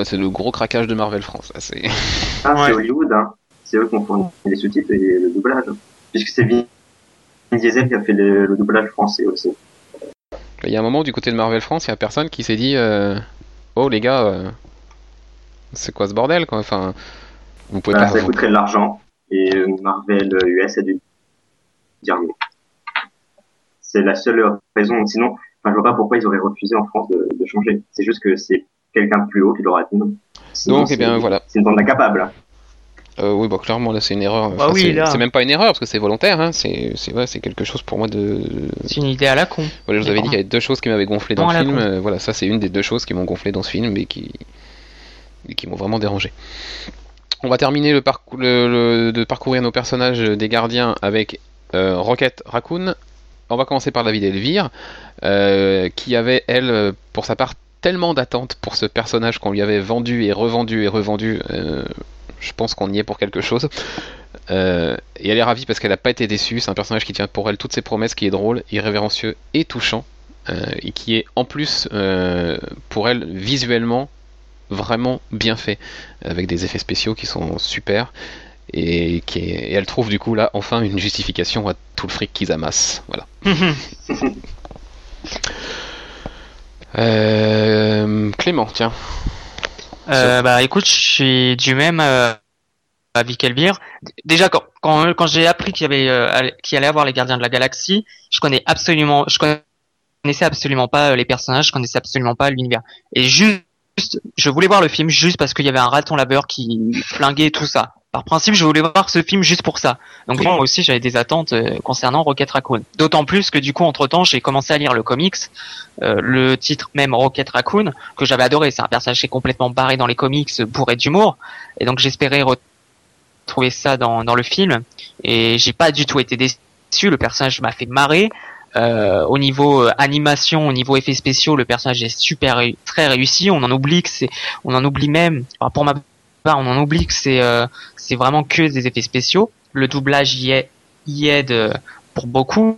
C'est le gros craquage de Marvel France. c'est- Ah, Ouais. c'est Hollywood, hein. C'est eux qui ont fourni les sous-titres et le doublage. Puisque c'est Vin Diesel qui a fait le, le doublage français aussi. Il y a un moment du côté de Marvel France, il y a personne qui s'est dit euh, Oh les gars, euh, c'est quoi ce bordel quoi? Enfin, vous pouvez Voilà, pas. ça vous- coûterait de l'argent et euh, Marvel US a dû dire non. C'est la seule raison. Sinon, enfin, je vois pas pourquoi ils auraient refusé en France de, de changer. C'est juste que c'est quelqu'un de plus haut qui leur a dit non. Sinon, Donc, eh bien, voilà. C'est une bande d'incapables. Euh, oui, bah clairement là c'est une erreur. Bah Enfin, oui, c'est là. c'est même pas une erreur parce que c'est volontaire. Hein. C'est c'est ouais, c'est quelque chose pour moi de. C'est une idée à la con. Voilà, je vous avais dit qu'il y avait deux choses qui m'avaient gonflé dans le la film. euh, voilà, ça c'est une des deux choses qui m'ont gonflé dans ce film et qui et qui m'ont vraiment dérangé. On va terminer le parcours le- le- de parcourir nos personnages des gardiens avec euh, Rocket Raccoon. On va commencer par David Elvire, euh, qui avait elle, pour sa part, tellement d'attentes pour ce personnage qu'on lui avait vendu et revendu et revendu. euh, je pense qu'on y est pour quelque chose. Euh, et elle est ravie parce qu'elle n'a pas été déçue. C'est un personnage qui tient pour elle toutes ses promesses, qui est drôle, irrévérencieux et touchant. euh, et qui est en plus, pour elle, visuellement, vraiment bien fait. Avec des effets spéciaux qui sont super. Et, qui est- elle trouve du coup là enfin une justification à tout le fric qu'ils amassent. Voilà. Euh, Clément, tiens. Euh, bah écoute, je suis du même euh, avis qu'Elvire. Déjà quand quand, quand j'ai appris qu'il y avait euh, allait- qu'il allait avoir les Gardiens de la Galaxie, je connais absolument, je connaissais absolument pas euh, les personnages, je connaissais absolument pas l'univers. Et juste, je voulais voir le film juste parce qu'il y avait un raton laveur qui flinguait tout ça. Par principe, je voulais voir ce film juste pour ça. Donc moi aussi, j'avais des attentes euh, concernant Rocket Raccoon. D'autant plus que du coup, entre temps, j'ai commencé à lire le comics, euh, le titre même Rocket Raccoon, que j'avais adoré. C'est un personnage qui est complètement barré dans les comics, bourré d'humour. Et donc j'espérais retrouver ça dans, dans le film. Et j'ai pas du tout été déçu. Le personnage m'a fait marrer. Euh, au niveau euh, animation, au niveau effets spéciaux, le personnage est super, très réussi. On en oublie que c'est, on en oublie même. enfin, pour ma on en oublie que c'est, euh, c'est vraiment que des effets spéciaux. Le doublage y, est, y aide pour beaucoup.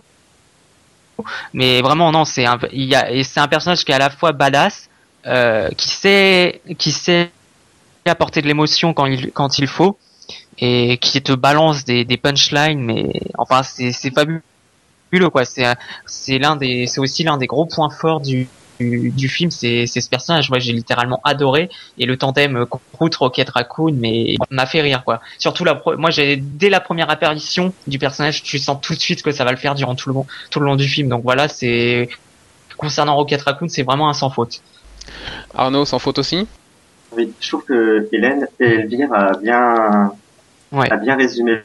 Mais vraiment, non, c'est un, un personnage qui est à la fois badass, euh, qui sait, qui sait apporter de l'émotion quand il, quand il faut, et qui te balance des, des punchlines, mais enfin, c'est, c'est fabuleux, quoi. C'est, c'est l'un des, c'est aussi l'un des gros points forts du, du, du film, c'est, c'est ce personnage. Moi, j'ai littéralement adoré, et le tandem Groot Rocket Raccoon, mais m'a fait rire, quoi. Surtout la, pro- moi, j'ai, dès la première apparition du personnage, tu sens tout de suite que ça va le faire durant tout le long, tout le long du film. Donc voilà, c'est, concernant Rocket Raccoon, c'est vraiment un sans faute. Arnaud, sans faute aussi? Oui, je trouve que Hélène Elvire a bien, Ouais. a bien résumé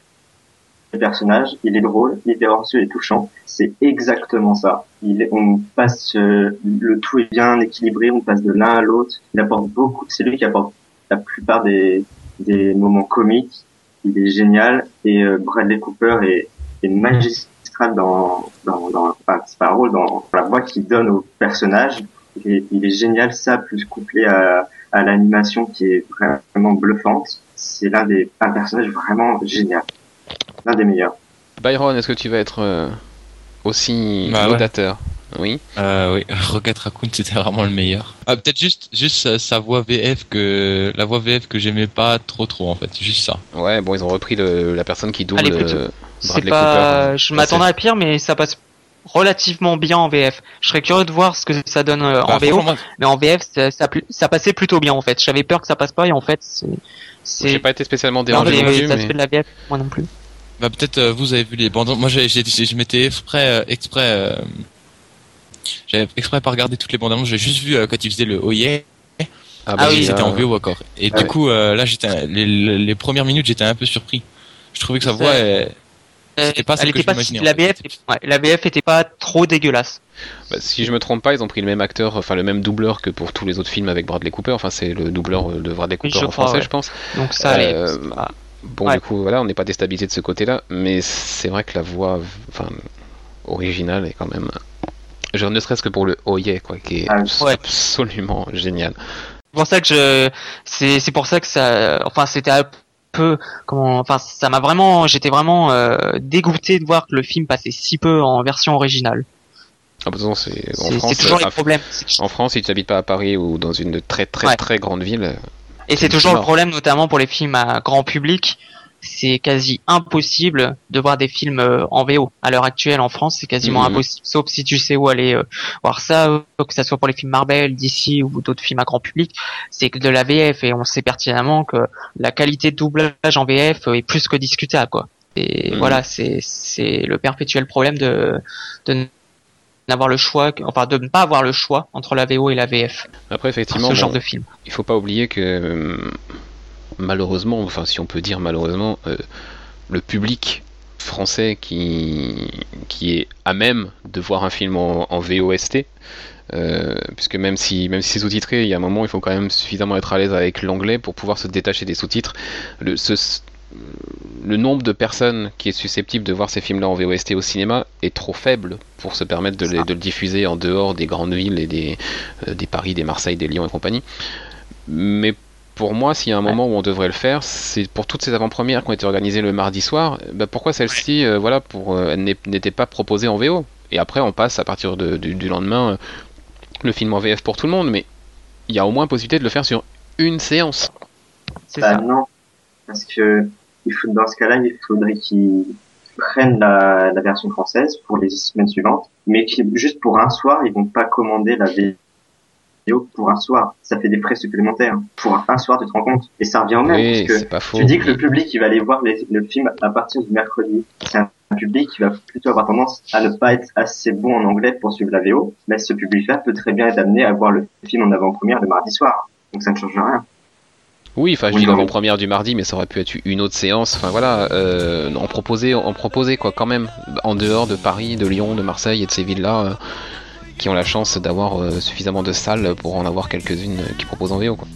le personnage. Il est drôle, il est révérencieux et touchant. C'est exactement ça. Il on passe, euh, le tout est bien équilibré, on passe de l'un à l'autre. Il apporte beaucoup, c'est lui qui apporte la plupart des, des moments comiques. Il est génial et euh, Bradley Cooper est, est magistral dans, dans, dans enfin, c'est pas un rôle, dans la voix qu'il donne au personnage. Il est, il est génial, ça, plus couplé à, à l'animation qui est vraiment bluffante. C'est l'un des, un personnage vraiment génial. L'un des meilleurs. Byron, est-ce que tu vas être euh, aussi Bah ouais. Oui. Euh, oui, Rocket Raccoon c'était vraiment le meilleur. Ah, peut-être juste, juste sa, voix VF que, la voix VF que j'aimais pas trop trop en fait, juste ça. Ouais, bon, ils ont repris le, la personne qui double Allez, euh, Bradley pas, Cooper. je m'attendais à pire, mais ça passe relativement bien en VF. Je serais curieux de voir ce que ça donne euh, en Bah, VO, mais en VF, ça, ça, passait plutôt bien en fait. J'avais peur que ça passe pas et en fait, c'est, J'ai pas été spécialement non, dérangé mais non plus, mais- se fait de la VF, moi non plus. Bah peut-être euh, vous avez vu les bandes. Moi j'ai, j'ai, j'ai- je m'étais exprès, euh, exprès, euh, j'avais exprès pas regardé toutes les bandes annonces. J'ai juste vu euh, quand ils faisaient le oh yeah, Ah, Ah oui, c'était en VO encore. Et Ah du ouais. coup euh, là j'étais, les, les, premières minutes j'étais un peu surpris. Je trouvais que sa voix, elle, C'était pas elle celle que était pas j'imaginais, en la. BF, ouais, la BF était pas trop dégueulasse. Bah, si je me trompe pas, ils ont pris le même acteur, enfin le même doubleur que pour tous les autres films avec Bradley Cooper. Enfin, c'est le doubleur euh, de Bradley Oui, Cooper je en crois, français, ouais. je pense. Donc ça. Euh, Bon, Ouais. du coup, voilà, on n'est pas déstabilisé de ce côté-là, mais c'est vrai que la voix, enfin, originale est quand même. Genre, ne serait-ce que pour le oh yeah, quoi, qui est Ah, ouais. absolument génial. C'est pour ça que je, c'est, c'est pour ça que ça, enfin, c'était un peu, comment, enfin, ça m'a vraiment, j'étais vraiment euh, dégoûté de voir que le film passait si peu en version originale. Ah, bah, de toute façon, c'est en C'est, France. c'est toujours les problèmes. En France, si tu n'habites pas à Paris ou dans une très très Ouais. très grande ville, Et c'est toujours le problème, notamment pour les films à grand public. C'est quasi impossible de voir des films euh, en VO. À l'heure actuelle, en France, c'est quasiment Mhm. impossible, sauf si tu sais où aller euh, voir ça, euh, que ça soit pour les films Marvel, DC ou d'autres films à grand public. C'est que de la VF et on sait pertinemment que la qualité de doublage en VF est plus que discutable, quoi. Et Mhm. voilà, c'est c'est le perpétuel problème de de n'avoir le choix, enfin de ne pas avoir le choix entre la VO et la VF après, effectivement, ce bon, genre de film. il faut pas oublier que euh, malheureusement, enfin si on peut dire malheureusement, euh, le public français qui, qui est à même de voir un film en, en VOST, euh, puisque même si même si c'est sous-titré, il y a un moment il faut quand même suffisamment être à l'aise avec l'anglais pour pouvoir se détacher des sous-titres. Le, ce- le nombre de personnes qui est susceptible de voir ces films-là en VOST au cinéma est trop faible pour se permettre de, les- de le diffuser en dehors des grandes villes et des, euh, des Paris, des Marseille, des Lyon et compagnie. Mais pour moi, s'il y a un moment où on devrait le faire, c'est pour toutes ces avant-premières qui ont été organisées le mardi soir. bah, pourquoi celle-ci, euh, voilà, pour euh, n'était pas proposée en VO Et après, on passe à partir de- du, du lendemain le film en VF pour tout le monde. Mais il y a au moins possibilité de le faire sur une séance. C'est Bah ça. non, parce que il faut, dans ce cas-là, il faudrait qu'ils prennent la, la version française pour les semaines suivantes, mais qui juste pour un soir, ils vont pas commander la vidéo pour un soir. Ça fait des frais supplémentaires. Pour un soir, tu te rends compte? Et ça revient au même, oui, parce que pas faux. tu dis que le public il va aller voir les- le film à partir du mercredi. C'est un public qui va plutôt avoir tendance à ne pas être assez bon en anglais pour suivre la VO, mais ce public-là peut très bien être amené à voir le film en avant-première le mardi soir. Donc ça ne change rien. Oui, enfin, je Oui, dis l'avant-première du mardi, mais ça aurait pu être une autre séance. Enfin voilà, euh, en proposer, en proposer quoi, quand même, en dehors de Paris, de Lyon, de Marseille et de ces villes-là, euh, qui ont la chance d'avoir euh, suffisamment de salles pour en avoir quelques-unes qui proposent en VO. Quoi.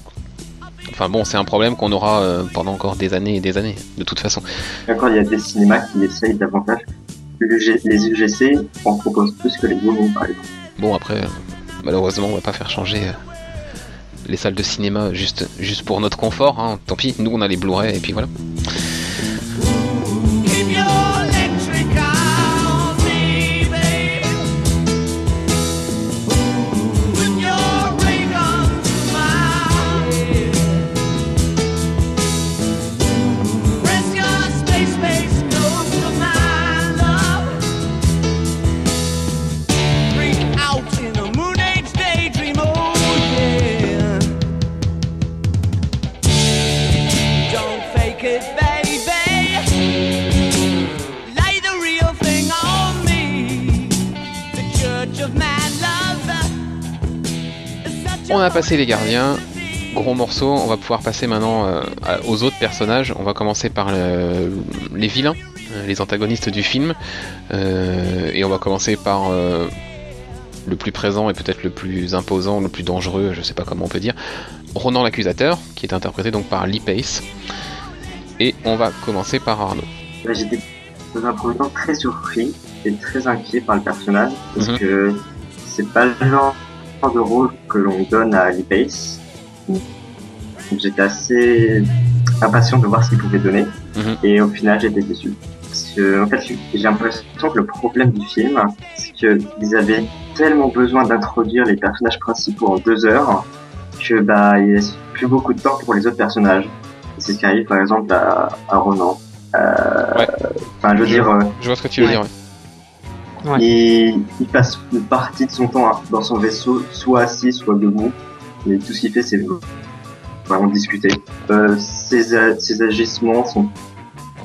Enfin bon, c'est un problème qu'on aura euh, pendant encore des années et des années, de toute façon. Encore, il y a des cinémas qui essayent davantage. Les UGC en proposent plus que les Gaumont, par exemple. Bon après, malheureusement, on va pas faire changer les salles de cinéma juste, juste pour notre confort. Hein. Tant pis, nous on a les Blu-ray et puis voilà. On a passé les gardiens, gros morceau, on va pouvoir passer maintenant euh, aux autres personnages. On va commencer par le- les vilains, euh, les antagonistes du film. Euh, et on va commencer par euh, le plus présent et peut-être le plus imposant, le plus dangereux, je sais pas comment on peut dire, Ronan l'accusateur, qui est interprété donc par Lee Pace. Et on va commencer par Arnaud. J'étais dans un premier temps très surpris et très inquiet par le personnage parce Mhm. que c'est pas le genre de rôle que l'on donne à Pace. Donc, J'étais assez impatient de voir ce qu'il pouvait donner Mhm. et au final j'étais déçu. Parce que en fait j'ai l'impression que le problème du film c'est qu'ils avaient tellement besoin d'introduire les personnages principaux en deux heures que bah il reste plus beaucoup de temps pour les autres personnages. C'est ce qui arrive par exemple à, à Ronan. Euh, Ouais. Enfin, je veux Je- dire, euh, Je vois ce que tu veux Ouais. dire. ouais. Ouais. il, il passe une partie de son temps dans son vaisseau, soit assis, soit debout. Mais tout ce qu'il fait, c'est vraiment discuter. Euh, ses, ses agissements sont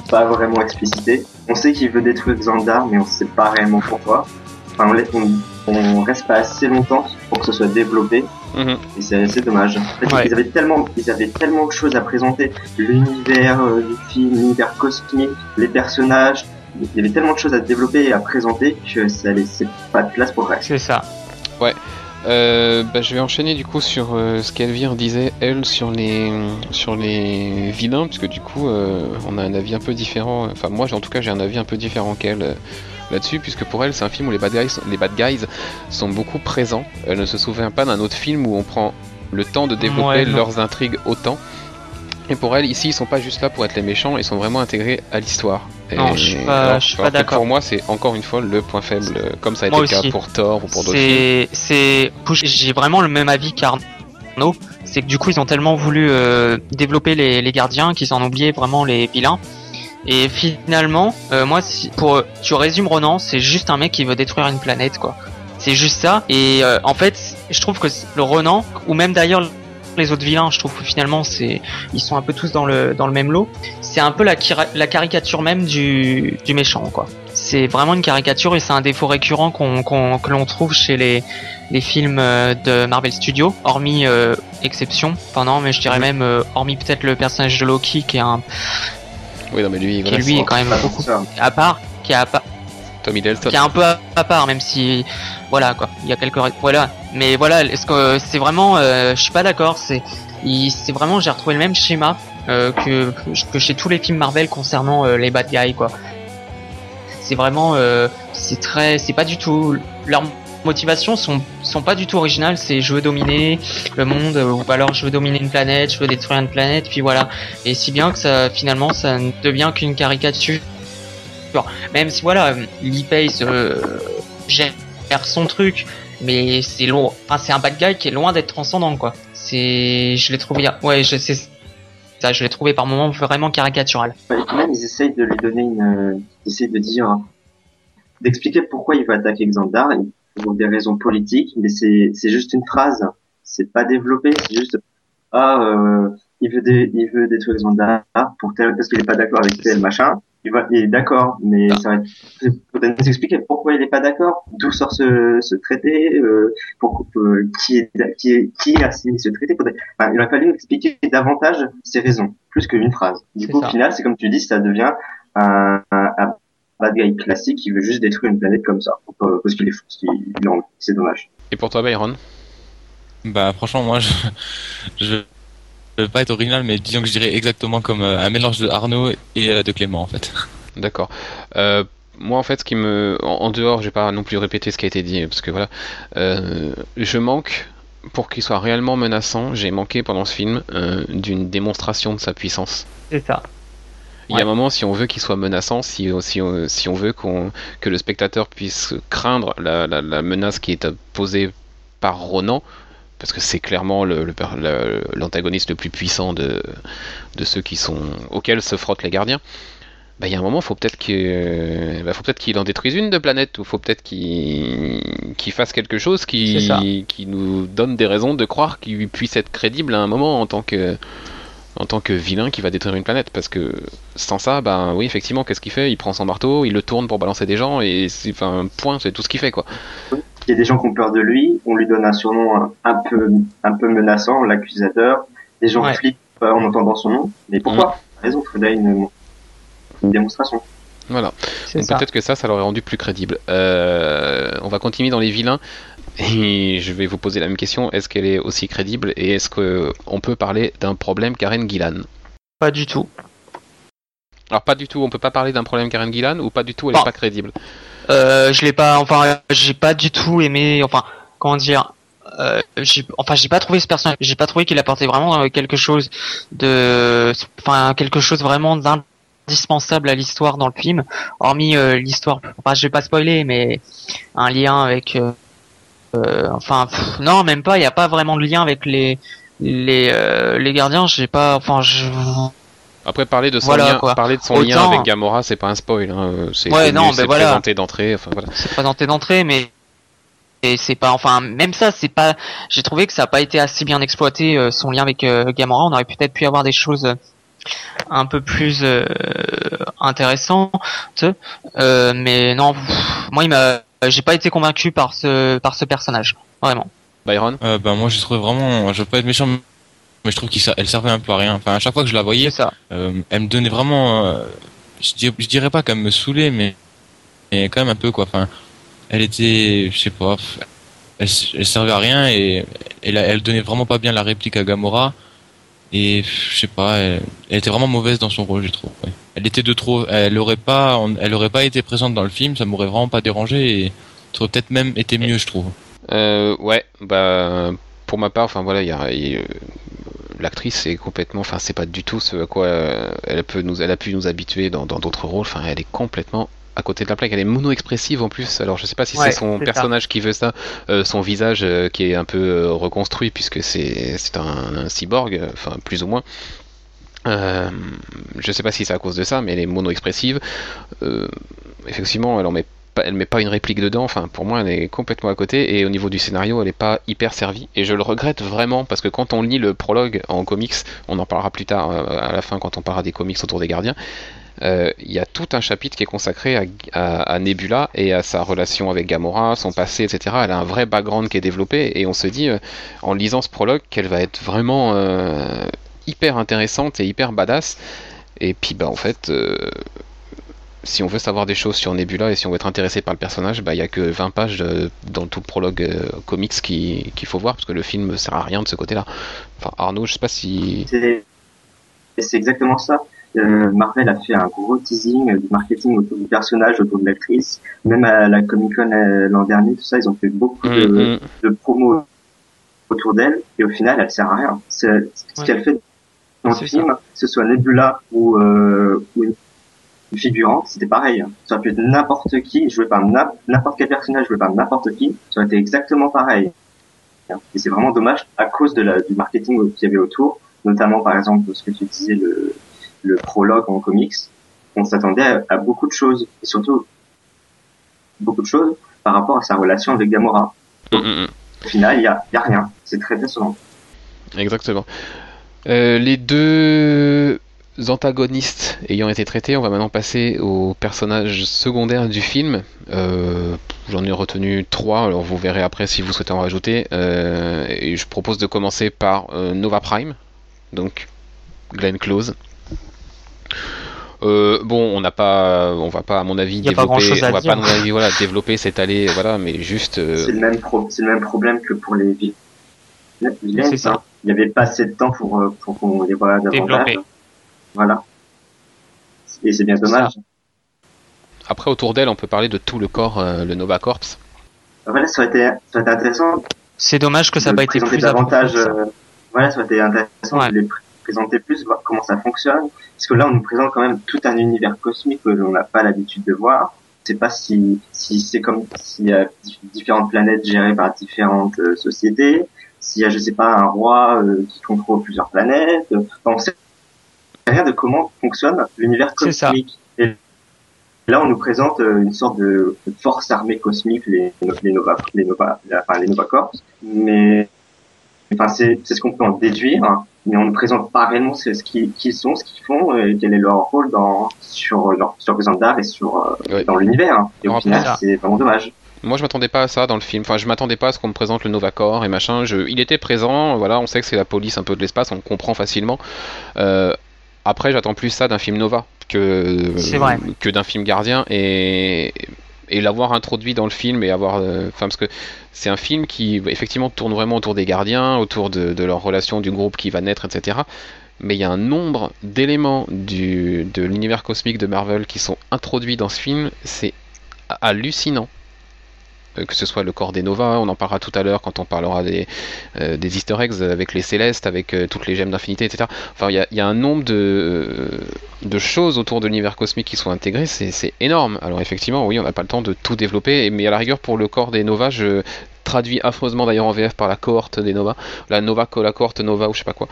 pas vraiment explicités. On sait qu'il veut détruire Xandar, mais on sait pas réellement pourquoi. Enfin, on, laisse- on, on reste pas assez longtemps pour que ce soit développé. Mhm. Et c'est assez dommage. En fait, Ouais. ils avaient tellement, ils avaient tellement de choses à présenter. L'univers euh, du film, l'univers cosmique, les personnages, il y avait tellement de choses à développer et à présenter que ça laissait pas de place pour le reste. C'est ça. Euh, bah, je vais enchaîner du coup sur euh, ce qu'Elvire disait elle sur les sur les vilains puisque du coup euh, on a un avis un peu différent. Enfin moi j'ai- en tout cas j'ai un avis un peu différent qu'elle euh, là-dessus puisque pour elle c'est un film où les bad guys les bad guys sont beaucoup présents. Elle ne se souvient pas d'un autre film où on prend le temps de développer Ouais, leurs intrigues autant. Et pour elle, ici, ils sont pas juste là pour être les méchants, ils sont vraiment intégrés à l'histoire. Non, je suis pas- alors- je suis pas alors d'accord. Pour moi, c'est encore une fois le point faible, euh, comme ça a été Moi le cas aussi. pour Thor ou pour d'autres. C'est, c'est, j'ai vraiment le même avis qu'Arnaud. C'est que du coup, ils ont tellement voulu euh, développer les, les gardiens qu'ils en ont oublié vraiment les vilains. Et finalement, euh, moi, si, pour, tu résumes Ronan, c'est juste un mec qui veut détruire une planète, quoi. C'est juste ça. Et euh, en fait, je trouve que le Ronan, ou même d'ailleurs les autres vilains, je trouve que finalement, c'est, ils sont un peu tous dans le dans le même lot. C'est un peu la, caricature même du du méchant, quoi. C'est vraiment une caricature et c'est un défaut récurrent qu'on, qu'on que l'on trouve chez les les films euh, de Marvel Studios, hormis euh, exception. Enfin non, mais je dirais même euh, hormis peut-être le personnage de Loki qui est un Oui, non, mais lui, qui voilà, lui est quand même beaucoup à part, qui est à part Tom Hiddleston. qui est un peu à, part même si voilà quoi. Il y a quelques voilà. Mais voilà est-ce que c'est vraiment euh, je suis pas d'accord. C'est c'est vraiment j'ai retrouvé le même schéma euh, que que chez tous les films Marvel concernant euh, les bad guys quoi. C'est vraiment euh, c'est très c'est pas du tout leurs motivations sont sont pas du tout originales. C'est je veux dominer le monde euh, ou alors je veux dominer une planète je veux détruire une planète puis voilà. Et si bien que ça finalement ça ne devient qu'une caricature même si voilà, Lee Pace euh, gère son truc, mais c'est long. Enfin, c'est un bad guy qui est loin d'être transcendant, quoi. C'est, je l'ai trouvé, ouais, je sais ça, je l'ai trouvé par moments vraiment caricatural. Puis même, ils essayent de lui donner une, euh, ils essayent de dire, d'expliquer pourquoi il veut attaquer Xandar, pour des raisons politiques, mais c'est, c'est juste une phrase. C'est pas développé, c'est juste, ah, euh, il veut il veut détruire Xandar pour parce qu'il est pas d'accord avec tel machin. Il, va, il est d'accord, mais Ah. ça va être, faut nous expliquer pourquoi il est pas d'accord, d'où sort ce, ce traité, euh, pour, euh, qui est, qui est, qui a signé ce traité. Enfin, il aurait fallu expliquer davantage ses raisons, plus qu'une phrase. Du coup, ça. au final, c'est comme tu dis, ça devient un, un, un bad guy classique qui veut juste détruire une planète comme ça, euh, parce qu'il est fou, parce qu'il il a envie. C'est dommage. Et pour toi, Byron? Bah franchement moi je je pas être original mais disons que je dirais exactement comme euh, un mélange de Arnaud et euh, de Clément en fait. D'accord. Euh, moi, en fait, ce qui me, en, dehors, je vais pas non plus répéter ce qui a été dit, parce que voilà, euh, je manque pour qu'il soit réellement menaçant. J'ai manqué pendant ce film euh, d'une démonstration de sa puissance. C'est ça. Il y a un moment, si on veut qu'il soit menaçant, si, si, on, si on veut qu'on, que le spectateur puisse craindre la, la, la menace qui est posée par Ronan, parce que c'est clairement le le- l'antagoniste le plus puissant de, de ceux qui sont auxquels se frottent les gardiens. Bah, il y a un moment, faut peut-être qu'il, bah, faut peut-être qu'il en détruise une de planète, ou faut peut-être qu'il, fasse quelque chose qui, qui nous donne des raisons de croire qu'il puisse être crédible à un moment en tant que, en tant que vilain qui va détruire une planète. Parce que sans ça, ben oui, effectivement, qu'est-ce qu'il fait? Il prend son marteau, il le tourne pour balancer des gens, et c'est, enfin, point, c'est tout ce qu'il fait, quoi. Il y a des gens qui ont peur de lui, on lui donne un surnom un, un peu, un peu menaçant, l'accusateur. Les gens Ouais. flippent euh, en entendant son nom. Mais pourquoi T'as raison, il faudrait une, une démonstration. Voilà. Peut-être que ça, ça l'aurait rendu plus crédible. Euh, on va continuer dans les vilains. Et je vais vous poser la même question. Est-ce qu'elle est aussi crédible Et est-ce qu'on peut parler d'un problème Karen Gillan? Pas du tout. Alors pas du tout, on peut pas parler d'un problème Karen Gillan ou pas du tout, elle Bon. est pas crédible? Euh, je l'ai pas, enfin, j'ai pas du tout aimé, enfin, comment dire, euh, j'ai, enfin, j'ai pas trouvé ce personnage, j'ai pas trouvé qu'il apportait vraiment euh, quelque chose de, enfin, quelque chose vraiment d'indispensable à l'histoire dans le film, hormis euh, l'histoire, enfin, je vais pas spoiler, mais un lien avec, enfin, non, même pas, il y a pas vraiment de lien avec les, les, les gardiens, j'ai pas, enfin, je, Après parler de son Voilà, lien, quoi. parler de son lien avec Gamora, c'est pas un spoil. Hein. C'est Ouais, connu, non, c'est ben voilà. présenté d'entrée. Enfin voilà. c'est présenté d'entrée, mais et c'est pas, enfin, même ça, c'est pas. J'ai trouvé que ça a pas été assez bien exploité euh, son lien avec euh, Gamora. On aurait peut-être pu avoir des choses euh, un peu plus euh, intéressantes, euh, mais non. pff, moi, il m'a, j'ai pas été convaincu par ce par ce personnage, vraiment. Byron? Euh, bah moi je trouve vraiment, je veux pas être méchant mais je trouve qu'elle servait un peu à rien. Enfin à chaque fois que je la voyais, ça. euh, elle me donnait vraiment, euh, je, dir- je dirais pas qu'elle me saoulait, mais, mais quand même un peu quoi. Enfin, elle était, je sais pas, elle, elle servait à rien et elle, elle donnait vraiment pas bien la réplique à Gamora. Et je sais pas, elle, elle était vraiment mauvaise dans son rôle, je trouve. ouais. Elle était de trop, elle aurait pas, on- elle aurait pas été présente dans le film, ça m'aurait vraiment pas dérangé et ça aurait peut-être même été mieux, je trouve. Euh, ouais, bah pour ma part, enfin voilà, il y a, il y a- l'actrice c'est complètement, enfin c'est pas du tout ce à quoi euh, elle peut nous, elle a pu nous habituer dans d'autres rôles. Enfin, elle est complètement à côté de la plaque. Elle est mono-expressive en plus. Alors je sais pas si Ouais, c'est son ça. personnage qui veut ça, euh, son visage euh, qui est un peu euh, reconstruit puisque c'est un, un cyborg, enfin plus ou moins. Je sais pas si c'est à cause de ça, mais elle est mono-expressive. Effectivement, elle en met elle met pas une réplique dedans. Enfin, pour moi, elle est complètement à côté. Et au niveau du scénario, elle est pas hyper servie. Et je le regrette vraiment parce que quand on lit le prologue en comics, on en parlera plus tard euh, à la fin quand on parlera des comics autour des Gardiens. euh, Il y a tout un chapitre qui est consacré à, Nebula et à sa relation avec Gamora, son passé, etc. Elle a un vrai background qui est développé et on se dit, euh, en lisant ce prologue, qu'elle va être vraiment hyper intéressante et hyper badass. Et puis, bah, en fait, si on veut savoir des choses sur Nebula et si on veut être intéressé par le personnage, bah, il y a que 20 pages euh, dans tout le prologue euh, comics qui- qu'il faut voir parce que le film sert à rien de ce côté-là. Enfin, Arnaud, je sais pas si. C'est c'est exactement ça. Euh, Marvel a fait un gros teasing du marketing autour du personnage, autour de l'actrice. Même à la Comic Con euh, l'an dernier, tout ça, ils ont fait beaucoup de, Mm, mm. de promos autour d'elle. Et au final, elle sert à rien. C'est- Ce Ouais. qu'elle fait dans le film, que ce soit Nebula ou, euh, ou une figurante, c'était pareil. Ça aurait pu être n'importe qui, joué par n'im- n'importe quel personnage joué par n'importe qui, ça aurait été exactement pareil. Et c'est vraiment dommage à cause de la, du marketing qu'il y avait autour, notamment par exemple ce que tu disais, le, le prologue en comics. On s'attendait à, à beaucoup de choses, et surtout beaucoup de choses par rapport à sa relation avec Gamora. Mm, mm, mm. Au final, il y a, y a rien. C'est très décevant. Exactement. Euh, les deux antagonistes ayant été traités, on va maintenant passer aux personnages secondaires du film. Euh, J'en ai retenu trois, alors vous verrez après si vous souhaitez en rajouter. Euh, et je propose de commencer par euh, Nova Prime, donc Glenn Close. Euh, bon, on n'a pas, on va pas à mon avis pas développer, grand-chose à on va dire. pas à mon avis voilà développer cette allée, voilà, mais juste. euh, C'est le même pro- c'est le même problème que pour les villes. C'est ça. Il n'y avait pas assez de temps pour, pour qu'on les voit davantage. Développer. Voilà. Et c'est bien dommage. Après, autour d'elle, on peut parler de tout le corps, euh, le Nova Corps. Voilà, ça aurait été, ça aurait été intéressant C'est dommage que ça n'a pas été plus davantage. euh, voilà, ça aurait été intéressant Ouais. de les pr- présenter plus, voir comment ça fonctionne. Parce que là, on nous présente quand même tout un univers cosmique que l'on n'a pas l'habitude de voir. Je sais pas si, si c'est comme s'il y a dif- différentes planètes gérées par différentes euh, sociétés, s'il y a, je sais pas, un roi euh, qui contrôle plusieurs planètes. Enfin, on sait rien de comment fonctionne l'univers C'est ça. cosmique. Et là, on nous présente euh, une sorte de force armée cosmique, les, les Nova, les Nova, enfin, les Nova Corps. Mais, enfin, c'est, c'est ce qu'on peut en déduire. hein. Mais on ne présente pas réellement ce ce qu'ils qui sont, ce qu'ils font, et quel est leur rôle dans, sur leur, sur Xandar et sur, euh, dans l'univers. hein. Et On au final, c'est vraiment dommage. Moi, je m'attendais pas à ça dans le film. Enfin, je m'attendais pas à ce qu'on me présente le Nova Corps et machin. Je... Il était présent. Voilà, on sait que c'est la police un peu de l'espace. On le comprend facilement. Euh, Après, j'attends plus ça d'un film Nova que vrai. que d'un film Gardien et et l'avoir introduit dans le film et avoir, euh, enfin parce que c'est un film qui effectivement tourne vraiment autour des Gardiens, autour de, de leur relation du groupe qui va naître, etc. Mais il y a un nombre d'éléments de l'univers cosmique de Marvel qui sont introduits dans ce film, c'est hallucinant. Euh, Que ce soit le corps des Nova, on en parlera tout à l'heure quand on parlera des, euh, des Easter eggs avec les Célestes, avec euh, toutes les gemmes d'infinité, etc. Enfin, il y a, un nombre de, de choses autour de l'univers cosmique qui sont intégrées, c'est énorme. Alors effectivement, oui, on n'a pas le temps de tout développer, mais à la rigueur pour le corps des Nova, je traduis affreusement d'ailleurs en VF par la cohorte des Nova, la Nova, la cohorte Nova ou je sais pas quoi.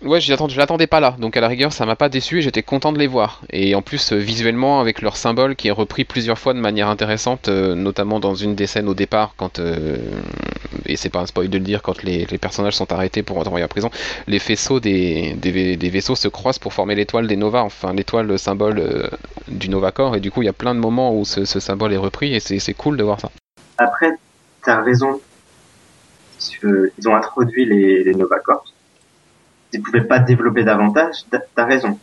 Ouais, je l'attendais, pas là, donc à la rigueur ça m'a pas déçu et j'étais content de les voir. Et en plus euh, visuellement avec leur symbole qui est repris plusieurs fois de manière intéressante, euh, notamment dans une des scènes au départ quand euh, et c'est pas un spoil de le dire quand les, personnages sont arrêtés pour être envoyés à prison, les faisceaux des, des, des vaisseaux se croisent pour former l'étoile des Nova, enfin l'étoile le symbole euh, du Nova Corps et du coup il y a plein de moments où ce, symbole est repris et c'est cool de voir ça. Après, t'as raison. Ils ont introduit les, les Nova Corps. Ils pouvaient pas développer davantage. T'as raison.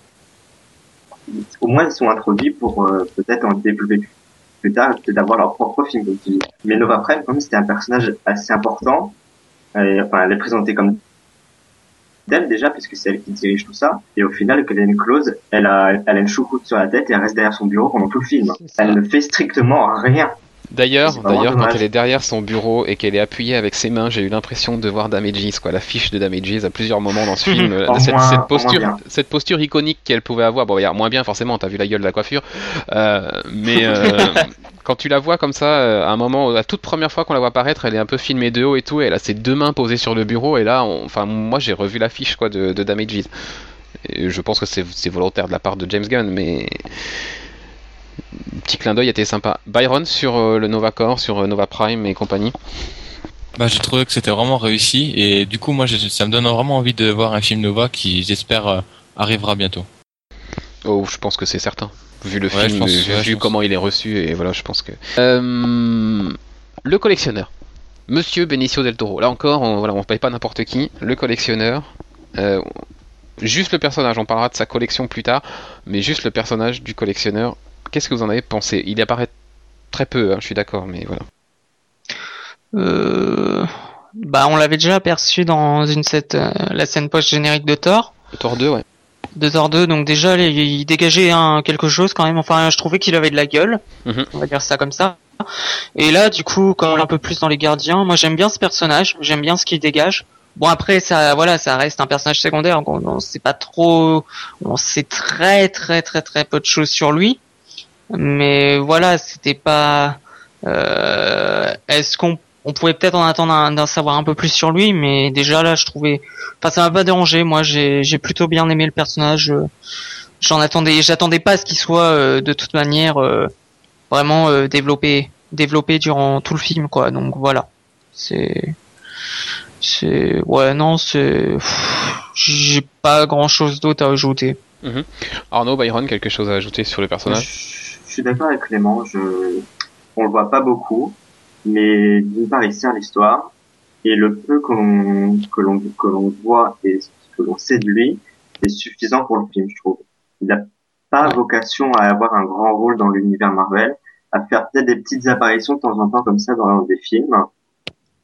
au moins ils sont introduits pour euh, peut-être en développer plus tard, peut-être avoir leur propre film. comme tu dis. Mais Nova Prime, comme c'était un personnage assez important, et, enfin elle est présentée comme d'elle déjà puisque c'est elle qui dirige tout ça et au final Glenn Close elle a elle a une choucroute sur la tête et elle reste derrière son bureau pendant tout le film elle ne fait strictement rien D'ailleurs, d'ailleurs, quand elle est derrière son bureau et qu'elle est appuyée avec ses mains, j'ai eu l'impression de voir Damages, quoi, la fiche de Damages à plusieurs moments dans ce film. En cette, moins- posture, cette posture iconique qu'elle pouvait avoir. Bon, il y a moins bien forcément. T'as vu la gueule de la coiffure, Euh, mais euh, quand tu la vois comme ça, euh, à un moment, la toute première fois qu'on la voit apparaître, elle est un peu filmée de haut et tout. Et elle a ses deux mains posées sur le bureau. Et là, on- enfin, moi, j'ai revu la fiche quoi de, de Damages. Et je pense que c'est volontaire de la part de James Gunn, mais petit clin d'œil était sympa. Byron sur euh, le Nova Core, sur euh, Nova Prime et compagnie. Bah, j'ai trouvé que c'était vraiment réussi et du coup, moi, ça me donne vraiment envie de voir un film Nova qui, j'espère, euh, arrivera bientôt. Oh, je pense que c'est certain. Vu le Ouais, film, pense- vu ouais, comment il est reçu, et voilà, je pense que. Le collectionneur, Monsieur Benicio del Toro. Là encore, on, voilà, on paye pas n'importe qui. Le collectionneur, juste le personnage. On parlera de sa collection plus tard, mais juste le personnage du collectionneur. Qu'est-ce que vous en avez pensé? Il apparaît très peu, hein, je suis d'accord, mais voilà. Euh, bah, on l'avait déjà aperçu dans une cette, euh, la scène post-générique de Thor. Le Thor 2, ouais. de Thor 2, donc déjà il- il dégageait quelque chose quand même, enfin je trouvais qu'il avait de la gueule, Mhm. on va dire ça comme ça. Et là du coup quand on est un peu plus dans les gardiens, moi j'aime bien ce personnage, j'aime bien ce qu'il dégage. Bon après ça voilà ça reste un personnage secondaire, on, on sait pas trop, on sait très très très très peu de choses sur lui, mais voilà c'était pas. Euh, Est-ce qu'on on pouvait peut-être en attendre d'en savoir un peu plus sur lui, mais déjà là je trouvais Enfin, ça m'a pas dérangé. Moi, j'ai j'ai plutôt bien aimé le personnage. J'en attendais, j'attendais pas à ce qu'il soit euh, de toute manière euh, vraiment euh, développé, développé durant tout le film, quoi. Donc voilà. C'est, c'est, ouais, non, c'est, j'ai pas grand chose d'autre à ajouter. Arnaud, Byron, quelque chose à ajouter sur le personnage? Suis d'accord avec Clément, je, on le voit pas beaucoup, mais d'une part il sert l'histoire, et le peu que l'on, que l'on, que l'on voit et ce que l'on sait de lui est suffisant pour le film, je trouve. Il n'a pas vocation à avoir un grand rôle dans l'univers Marvel, à faire peut-être des petites apparitions de temps en temps comme ça dans des films,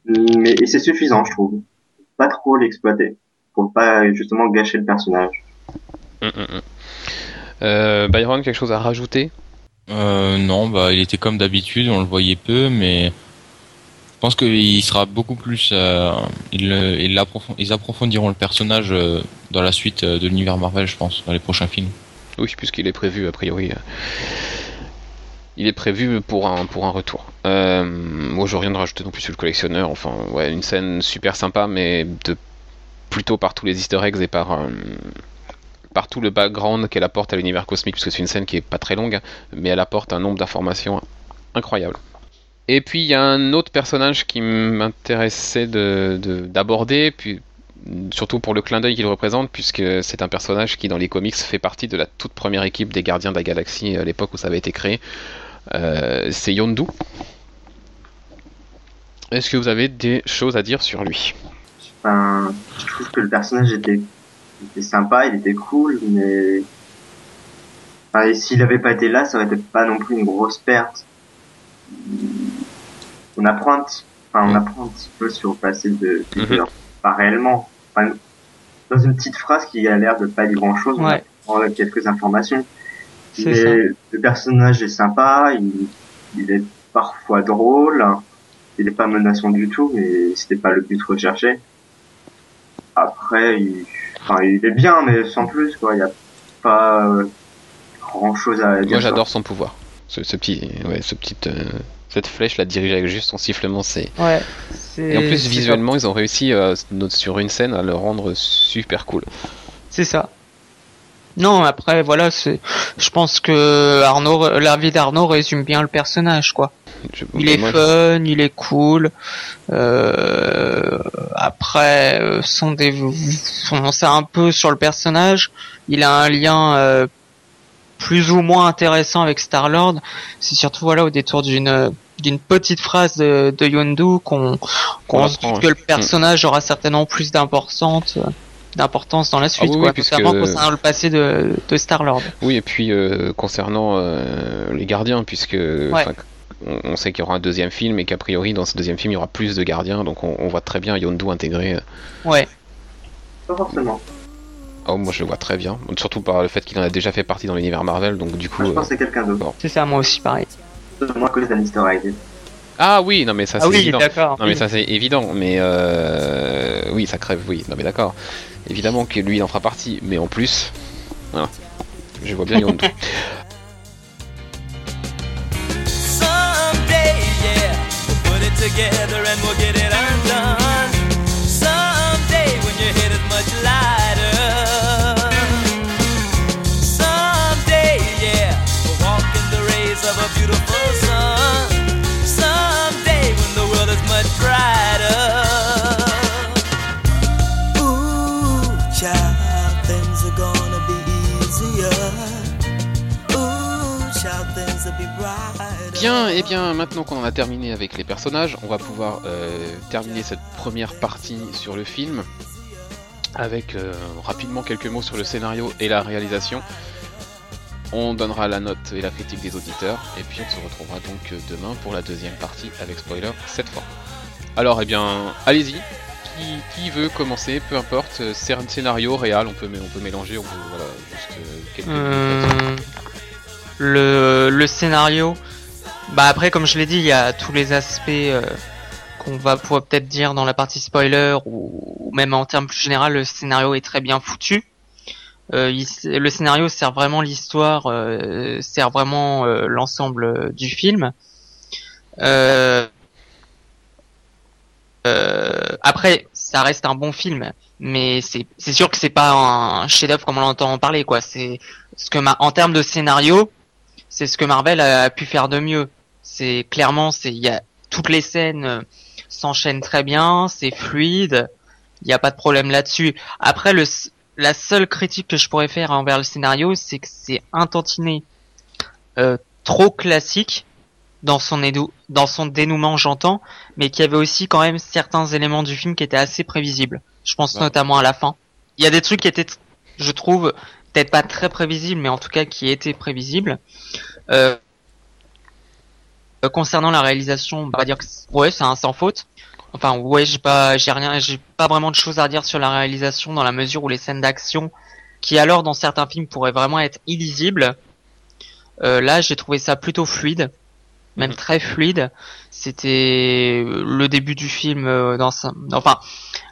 mais, et c'est suffisant, je trouve. Pas trop l'exploiter, pour pas justement gâcher le personnage. Hum, hum. Euh, Byron, quelque chose à rajouter? Euh, non, bah, il était comme d'habitude, on le voyait peu, mais je pense qu'il sera beaucoup plus. Euh, ils, le- ils, approfondiront le personnage euh, dans la suite euh, de l'univers Marvel, je pense, dans les prochains films. Oui, puisqu'il est prévu, a priori. euh, Il est prévu pour un, pour un retour. Euh, moi, je rien de rajouter non plus sur le collectionneur. Enfin, ouais, une scène super sympa, mais de plutôt par tous les easter eggs et par, euh, par tout le background qu'elle apporte à l'univers cosmique, puisque c'est une scène qui est pas très longue, mais elle apporte un nombre d'informations incroyable. Et puis, il y a un autre personnage qui m'intéressait de- de- d'aborder, puis surtout pour le clin d'œil qu'il représente, puisque c'est un personnage qui dans les comics fait partie de la toute première équipe des Gardiens de la Galaxie à l'époque où ça avait été créé. Euh, c'est Yondu. Est-ce que vous avez des choses à dire sur lui? Je trouve que le personnage était, était sympa, il était cool, mais enfin, s'il avait pas été là, ça aurait été pas non plus une grosse perte. On apprend un petit, enfin, on apprend un petit peu sur le passé de Peter, Mhm. pas réellement. Enfin, dans une petite phrase qui a l'air de pas dire grand chose, on Ouais. apprend quelques informations. C'est Mais ça. le personnage est sympa, il, il est parfois drôle, il est pas menaçant du tout, mais c'était pas le but recherché. Après, il, enfin, il est bien, mais sans plus, quoi. Il y a pas grand chose à dire. Moi j'adore son pouvoir. Ce, ce petit, ouais, ce petit, euh, cette flèche la dirige avec juste son sifflement, c'est. Ouais. Et en plus visuellement ils ont réussi euh, sur une scène à le rendre super cool. C'est ça. Non, après, voilà, c'est, je pense que Arnaud, la vie d'Arnaud résume bien le personnage, quoi. Je- Il est moi, fun, il est cool. Euh, après, euh, son, dé- son c'est un peu sur le personnage. Il a un lien euh, plus ou moins intéressant avec Star Lord. C'est surtout voilà au détour d'une d'une petite phrase de, de Yondu qu'on qu'on apprend, dit que le personnage aura certainement plus d'importance. d'importance dans la suite, Ah oui, quoi, oui, puisque- concernant le passé de, de Star Lord. Oui, et puis euh, concernant euh, les gardiens, puisque enfin, on, on sait qu'il y aura un deuxième film et qu'a priori dans ce deuxième film il y aura plus de gardiens, donc on, on voit très bien Yondu intégré. Ouais. Pas forcément. Oh, moi je le vois très bien, surtout par le fait qu'il en a déjà fait partie dans l'univers Marvel, donc du coup. Moi, je euh, pense que c'est quelqu'un d'autre. C'est ça, moi aussi, pareil. Moi, cause d'un easter egg. Ah oui, non mais ça c'est ah oui, évident. d'accord. Non mais ça c'est évident, mais euh... oui ça crève, oui, non mais d'accord. Évidemment que lui il en fera partie, mais en plus, voilà, je vois bien Yondu. together and we'll get it undone. Someday, when your head is much lighter. Bien, et bien maintenant qu'on en a terminé avec les personnages, on va pouvoir euh, terminer cette première partie sur le film avec euh, rapidement quelques mots sur le scénario et la réalisation. On donnera la note et la critique des auditeurs, et puis on se retrouvera donc euh, demain pour la deuxième partie avec spoiler cette fois. Alors, eh bien, allez-y. Qui, qui veut commencer? Peu importe. euh, scén- Scénario, réal, on peut, mé- on peut mélanger, on peut, voilà, juste quelques le, le scénario, bah après comme je l'ai dit, il y a tous les aspects euh, qu'on va pouvoir peut-être dire dans la partie spoiler ou, même en termes plus général, le scénario est très bien foutu. Euh, le scénario sert vraiment l'histoire, euh, sert vraiment euh, l'ensemble euh, du film. Euh, après, ça reste un bon film, mais c'est sûr que c'est pas un chef-d'œuvre comme on l'entend en parler, quoi. C'est ce que en termes de scénario, c'est ce que Marvel a pu faire de mieux. C'est clairement, c'est il y a toutes les scènes euh, s'enchaînent très bien, c'est fluide, il n'y a pas de problème là-dessus. Après, le la seule critique que je pourrais faire envers le scénario, c'est que c'est un tantinet euh, trop classique dans son édou- dans son dénouement, j'entends, mais qu'il y avait aussi quand même certains éléments du film qui étaient assez prévisibles. Je pense Bah. notamment à la fin. Il y a des trucs qui étaient, je trouve, peut-être pas très prévisibles, mais en tout cas qui étaient prévisibles. Euh, euh, concernant la réalisation, on va dire que ouais, c'est un sans faute. Enfin, ouais, j'ai pas, j'ai rien, j'ai pas vraiment de choses à dire sur la réalisation dans la mesure où les scènes d'action, qui alors dans certains films pourraient vraiment être illisibles, euh, là j'ai trouvé ça plutôt fluide, même Mhm. très fluide. C'était euh, le début du film euh, dans sa, enfin,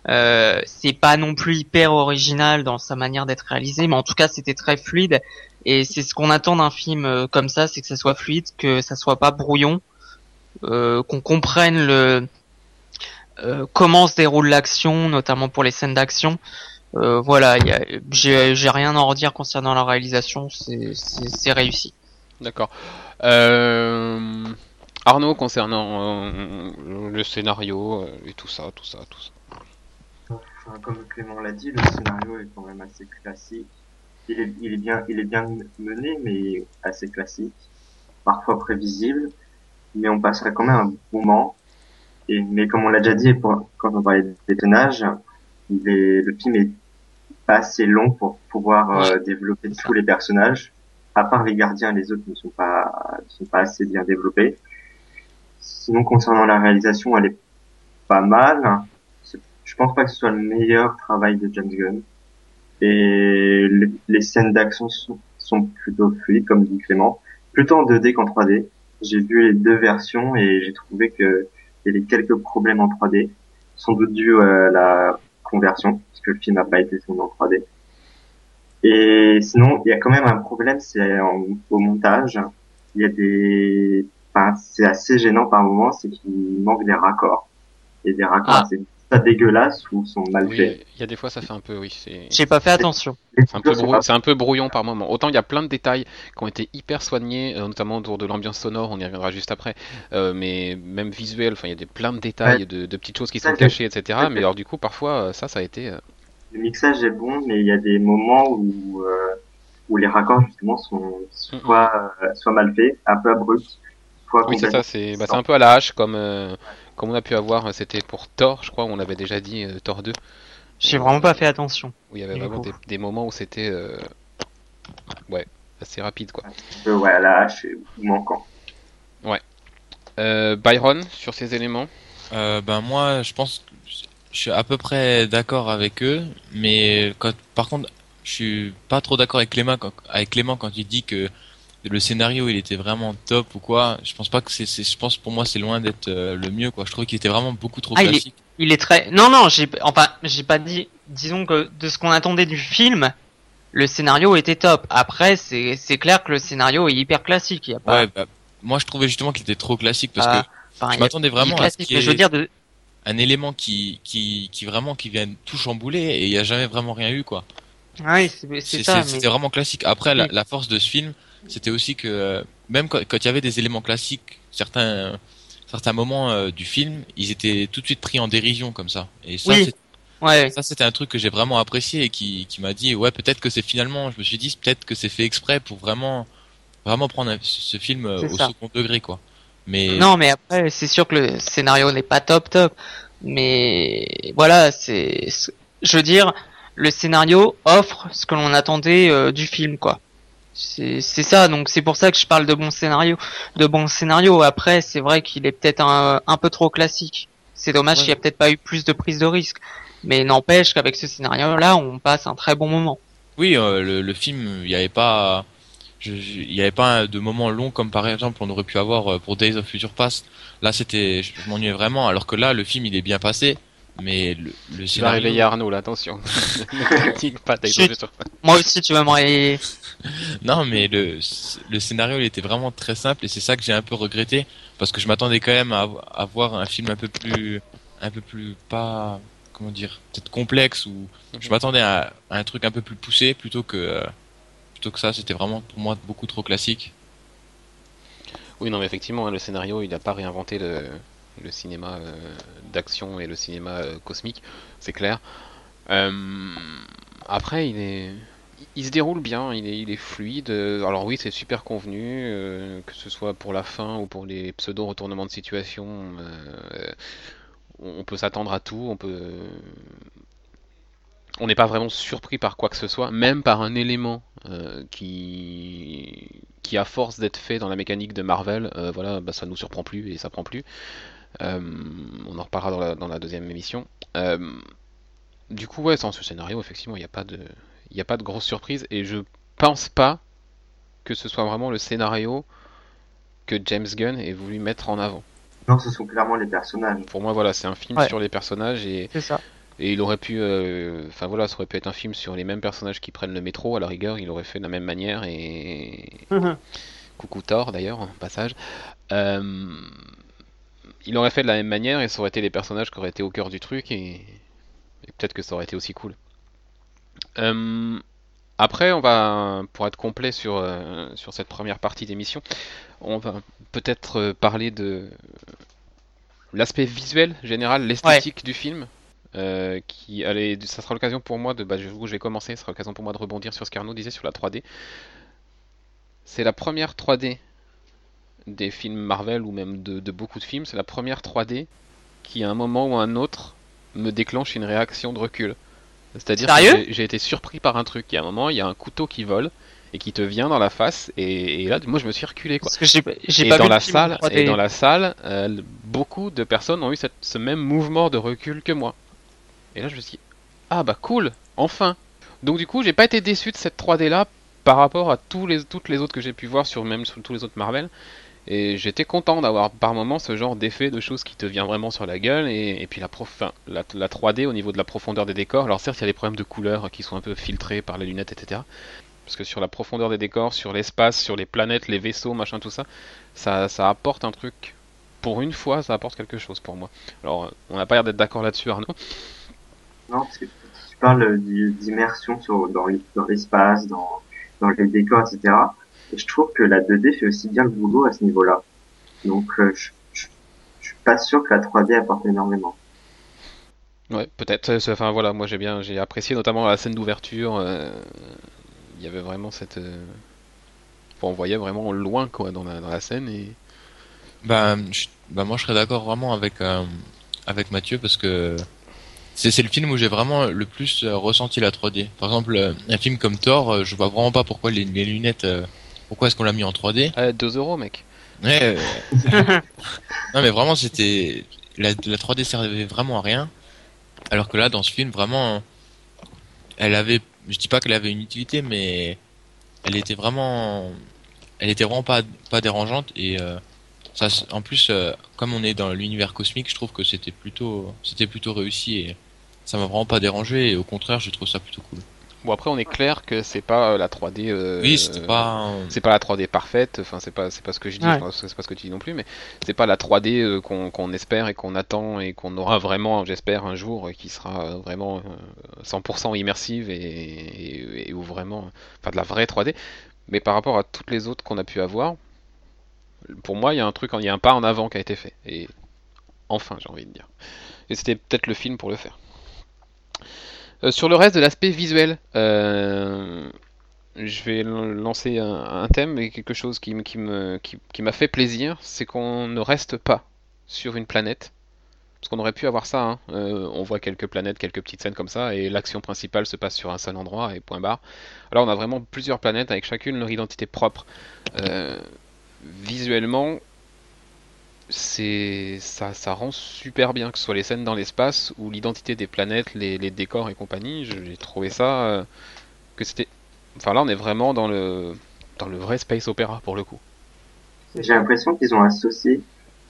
euh, c'est pas non plus hyper original dans sa manière d'être réalisé, mais en tout cas c'était très fluide et c'est ce qu'on attend d'un film euh, comme ça, c'est que ça soit fluide, que ça soit pas brouillon, euh, qu'on comprenne le euh, comment se déroule l'action, notamment pour les scènes d'action. Euh, voilà, j'ai rien à en redire concernant la réalisation, c'est réussi. D'accord. Euh, Arnaud, concernant euh, le scénario et tout ça, tout ça, tout ça. Comme Clément l'a dit, le scénario est quand même assez classique. Il est, il est bien, il est bien mené, mais assez classique. Parfois prévisible, mais on passerait quand même un bon moment. Et, mais comme on l'a déjà dit, pour, quand on parlait des est, le film est pas assez long pour pouvoir euh, développer tous les personnages. À part les gardiens, les autres ne sont pas, ne sont pas assez bien développés. Sinon, concernant la réalisation, elle est pas mal. Je pense pas que ce soit le meilleur travail de James Gunn. Et les, les scènes d'action sont, sont plutôt fluides, comme dit Clément. Plutôt en 2D qu'en 3D. J'ai vu les deux versions et j'ai trouvé que il y avait quelques problèmes en 3D. Sans doute dû à la conversion, parce que le film n'a pas été tourné en 3D. Et sinon, il y a quand même un problème, c'est au montage. Il y a des, enfin, c'est assez gênant par moments, c'est qu'il manque des raccords. Et des raccords Ah. assez pas dégueulasses ou sont mal faits. Il y a des fois ça fait un peu, oui, J'ai pas fait attention. C'est un, peu coupures sont brou- pas- c'est un peu brouillon par moment. Autant il y a plein de détails qui ont été hyper soignés, euh, notamment autour de l'ambiance sonore, on y reviendra juste après, euh, mais même visuel, enfin il y a des, plein de détails, Ouais. de, de petites choses qui Ça, sont cachées, etc. ça, Mais alors du coup, parfois, euh, ça, ça a été... Le mixage est bon, mais il y a des moments où, euh, où les raccords justement sont soit, soit mal faits, un peu abrupts, Oui, c'est ça, c'est bah, c'est un peu à la hache, comme, euh, comme on a pu avoir, euh, c'était pour Thor, je crois, on avait déjà dit, euh, Thor 2, J'ai vraiment pas fait attention. Où il y avait vraiment des, des moments où c'était euh, ouais assez rapide quoi. Euh, ouais, à la hache, c'est manquant. Euh, Byron sur ces éléments. Euh, ben moi, je pense que je suis à peu près d'accord avec eux, mais quand, par contre, je suis pas trop d'accord avec Clément quand, avec Clément quand il dit que le scénario il était vraiment top ou quoi. Je pense pas que c'est, je pense pour moi c'est loin d'être euh, le mieux quoi. Je trouve qu'il était vraiment beaucoup trop Ah, il est- classique. Il est très. Non, non, j'ai. Enfin, j'ai pas dit. Disons que de ce qu'on attendait du film, le scénario était top. Après, c'est c'est clair que le scénario est hyper classique. Il y a pas. Ouais, bah, moi je trouvais justement qu'il était trop classique parce Ah, que je m'attendais vraiment à ce classique, qu'il y mais je veux dire de. un élément qui, qui, qui vraiment qui vienne tout chambouler et il y a jamais vraiment rien eu quoi. Oui, c'est c'est ça. Mais... C'était vraiment classique. Après, la force de ce film, c'était aussi que euh, même quand, quand il y avait des éléments classiques, certains certains moments euh, du film, ils étaient tout de suite pris en dérision comme ça. Et ça, Oui. c'est- Ouais. ça c'était un truc que j'ai vraiment apprécié et qui, qui m'a dit ouais peut-être que c'est finalement, je me suis dit peut-être que c'est fait exprès pour vraiment vraiment prendre ce film euh, au ça. second degré quoi. Mais Non, mais après, c'est sûr que le scénario n'est pas top top. Mais voilà, c'est. c'est- Je veux dire, le scénario offre ce que l'on attendait euh, du film, quoi. C'est c'est ça, donc c'est pour ça que je parle de bon scénario. De bon scénario. Après, c'est vrai qu'il est peut-être un, un peu trop classique. C'est dommage Ouais. qu'il n'y a peut-être pas eu plus de prise de risque. Mais n'empêche qu'avec ce scénario-là, on passe un très bon moment. Oui, euh, le, le film, il n'y avait pas, il y avait pas de moments longs comme par exemple on aurait pu avoir euh, pour Days of Future Past. Là, c'était, je, je m'ennuyais vraiment. Alors que là, le film, il est bien passé, mais le, le Tu vas scénario- réveiller Arnaud là, attention. Ne critique pas, t'as Chut. sur- Moi aussi, tu vas me réveiller. Non, mais le, le scénario, il était vraiment très simple et c'est ça que j'ai un peu regretté parce que je m'attendais quand même à, à voir un film un peu plus, un peu plus pas, comment dire, peut-être complexe ou je m'attendais à, à un truc un peu plus poussé plutôt que, euh, plutôt que ça. C'était vraiment pour moi beaucoup trop classique. Oui, non, mais effectivement, hein, le scénario, il n'a pas réinventé le, le cinéma euh, d'action et le cinéma euh, cosmique, c'est clair. Euh, après, il est, il se déroule bien, il est, fluide. Alors oui, c'est super convenu, que ce soit pour la fin ou pour les pseudo retournements de situation. on peut s'attendre à tout, on peut. On n'est pas vraiment surpris par quoi que ce soit, même par un élément qui, qui à force d'être fait dans la mécanique de Marvel, voilà, bah, ça nous surprend plus et ça prend plus. Euh, on en reparlera dans la, dans la deuxième émission. Euh, du coup, ouais, sans ce scénario, effectivement, il n'y a pas de, il n'y a pas de grosse surprise et je pense pas que ce soit vraiment le scénario que James Gunn ait voulu mettre en avant. Non, ce sont clairement les personnages. Pour moi, voilà, c'est un film Ouais. sur les personnages et, C'est ça. et il aurait pu, euh, enfin voilà, ça aurait pu être un film sur les mêmes personnages qui prennent le métro. À la rigueur, il aurait fait de la même manière et coucou Thor d'ailleurs, en passage. Euh, il aurait fait de la même manière et ça aurait été les personnages qui auraient été au cœur du truc et, et peut-être que ça aurait été aussi cool. Euh, après, on va, pour être complet sur, euh, sur cette première partie d'émission, on va peut-être euh, parler de l'aspect visuel général, l'esthétique du film. euh, qui allait, ça sera l'occasion pour moi de, bah, je, je vais commencer, ça sera l'occasion pour moi de rebondir sur ce qu'Arnaud disait sur la 3D. C'est la première 3D des films Marvel ou même de, de beaucoup de films, c'est la première 3D qui à un moment ou à un autre me déclenche une réaction de recul. C'est-à-dire que j'ai- été surpris par un truc. Il y a un moment, il y a un couteau qui vole et qui te vient dans la face et, et là, moi, je me suis reculé quoi. Parce que j'ai j'ai Et pas dans vu la salle, en 3D. et dans la salle, euh, beaucoup de personnes ont eu cette- ce même mouvement de recul que moi. Et là, je me suis dit, ah bah cool, enfin. Donc du coup, j'ai pas été déçu de cette 3D là par rapport à tous les, toutes les autres que j'ai pu voir sur même sur tous les autres Marvel. Et j'étais content d'avoir par moments ce genre d'effet de choses qui te vient vraiment sur la gueule. Et, et puis la, prof, la, la 3D au niveau de la profondeur des décors. Alors certes, il y a des problèmes de couleurs qui sont un peu filtrés par les lunettes, etc. Parce que sur la profondeur des décors, sur l'espace, sur les planètes, les vaisseaux, machin, tout ça, ça, ça apporte un truc. Pour une fois, ça apporte quelque chose pour moi. Alors, on n'a pas l'air d'être d'accord là-dessus, Arnaud. Non, parce que tu parles d'immersion dans l'espace, dans, dans les décors, etc. Et je trouve que la 2D fait aussi bien le boulot à ce niveau-là. Donc, euh, je, je, je suis pas sûr que la 3D apporte énormément. Ouais, peut-être. Enfin voilà, moi j'ai bien, j'ai apprécié notamment la scène d'ouverture. euh, Il y avait vraiment cette, euh, enfin, on voyait vraiment loin quoi dans la, dans la scène et Bah, je- bah moi je serais d'accord vraiment avec euh, avec Mathieu parce que c'est c'est le film où j'ai vraiment le plus ressenti la 3D. Par exemple, un film comme Thor, je vois vraiment pas pourquoi les, les lunettes, euh, pourquoi est-ce qu'on l'a mis en 3D. Euh, 2 euros, mec. Ouais. non mais vraiment c'était la, la 3D servait vraiment à rien. Alors que là dans ce film vraiment, elle avait, je dis pas qu'elle avait une utilité, mais elle était vraiment, elle était vraiment pas pas dérangeante et euh, ça, en plus euh, comme on est dans l'univers cosmique, je trouve que c'était plutôt c'était plutôt réussi et ça m'a vraiment pas dérangé et au contraire je trouve ça plutôt cool. Bon, après, on est clair que c'est pas euh, la 3D. euh, oui c'était pas un- C'est pas la 3D parfaite, enfin c'est pas c'est pas ce que je dis, Ouais. enfin, c'est pas ce que tu dis non plus, mais c'est pas la 3D euh, qu'on qu'on espère et qu'on attend et qu'on aura vraiment, j'espère un jour, qui sera euh, vraiment euh, 100% immersive et, et, et où vraiment, enfin de la vraie 3D. Mais par rapport à toutes les autres qu'on a pu avoir, pour moi il y a un truc, il y a un pas en avant qui a été fait. Et enfin j'ai envie de dire. Et c'était peut-être le film pour le faire. Euh, sur le reste de l'aspect visuel, euh, je vais lancer un, thème et quelque chose qui, qui me qui, qui m'a fait plaisir, c'est qu'on ne reste pas sur une planète. Parce qu'on aurait pu avoir ça, hein. Euh, on voit quelques planètes, quelques petites scènes comme ça, et l'action principale se passe sur un seul endroit et point barre. Alors on a vraiment plusieurs planètes avec chacune leur identité propre. Visuellement, c'est ça, ça rend super bien, que ce soit les scènes dans l'espace ou l'identité des planètes, les, les décors et compagnie. J'ai trouvé ça euh, que c'était. Enfin là, on est vraiment dans le dans le vrai space opéra pour le coup. J'ai l'impression qu'ils ont associé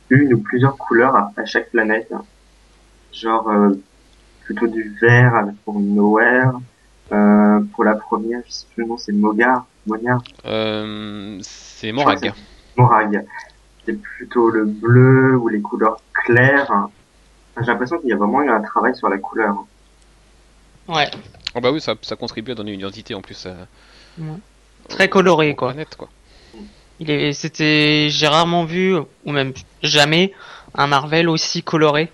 une ou plusieurs couleurs à, à chaque planète. Genre euh, plutôt du vert avec pour Nowhere. Euh, pour la première, je sais plus le nom, c'est Mogar, Mogar, c'est Morag. Morag. C'est plutôt le bleu ou les couleurs claires. Enfin, J'ai l'impression qu'il y a vraiment eu un travail sur la couleur. Ouais. Oh bah oui, ça, ça contribue à donner une identité en plus. euh, Très coloré, quoi. quoi. Il est, c'était, j'ai rarement vu, ou même jamais, un Marvel aussi coloré.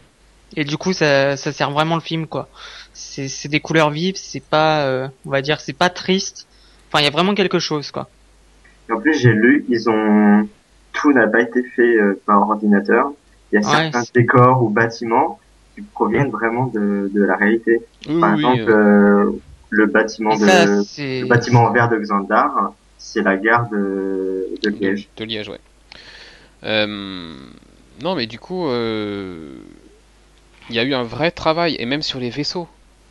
Et du coup, ça, ça sert vraiment le film, quoi. C'est, c'est des couleurs vives, c'est pas, euh, on va dire, c'est pas triste. Enfin, il y a vraiment quelque chose, quoi. Et en plus, j'ai lu, ils ont tout n'a pas été fait euh, par ordinateur. Il y a Ouais, certains décors ou bâtiments qui proviennent vraiment de, de la réalité. Oui, Par oui, exemple, euh, euh, le bâtiment de le bâtiment en verre de Xandar, c'est la gare de, de Liège. De Liège, ouais. Non, mais du coup, il y a eu un vrai travail, et même sur les vaisseaux.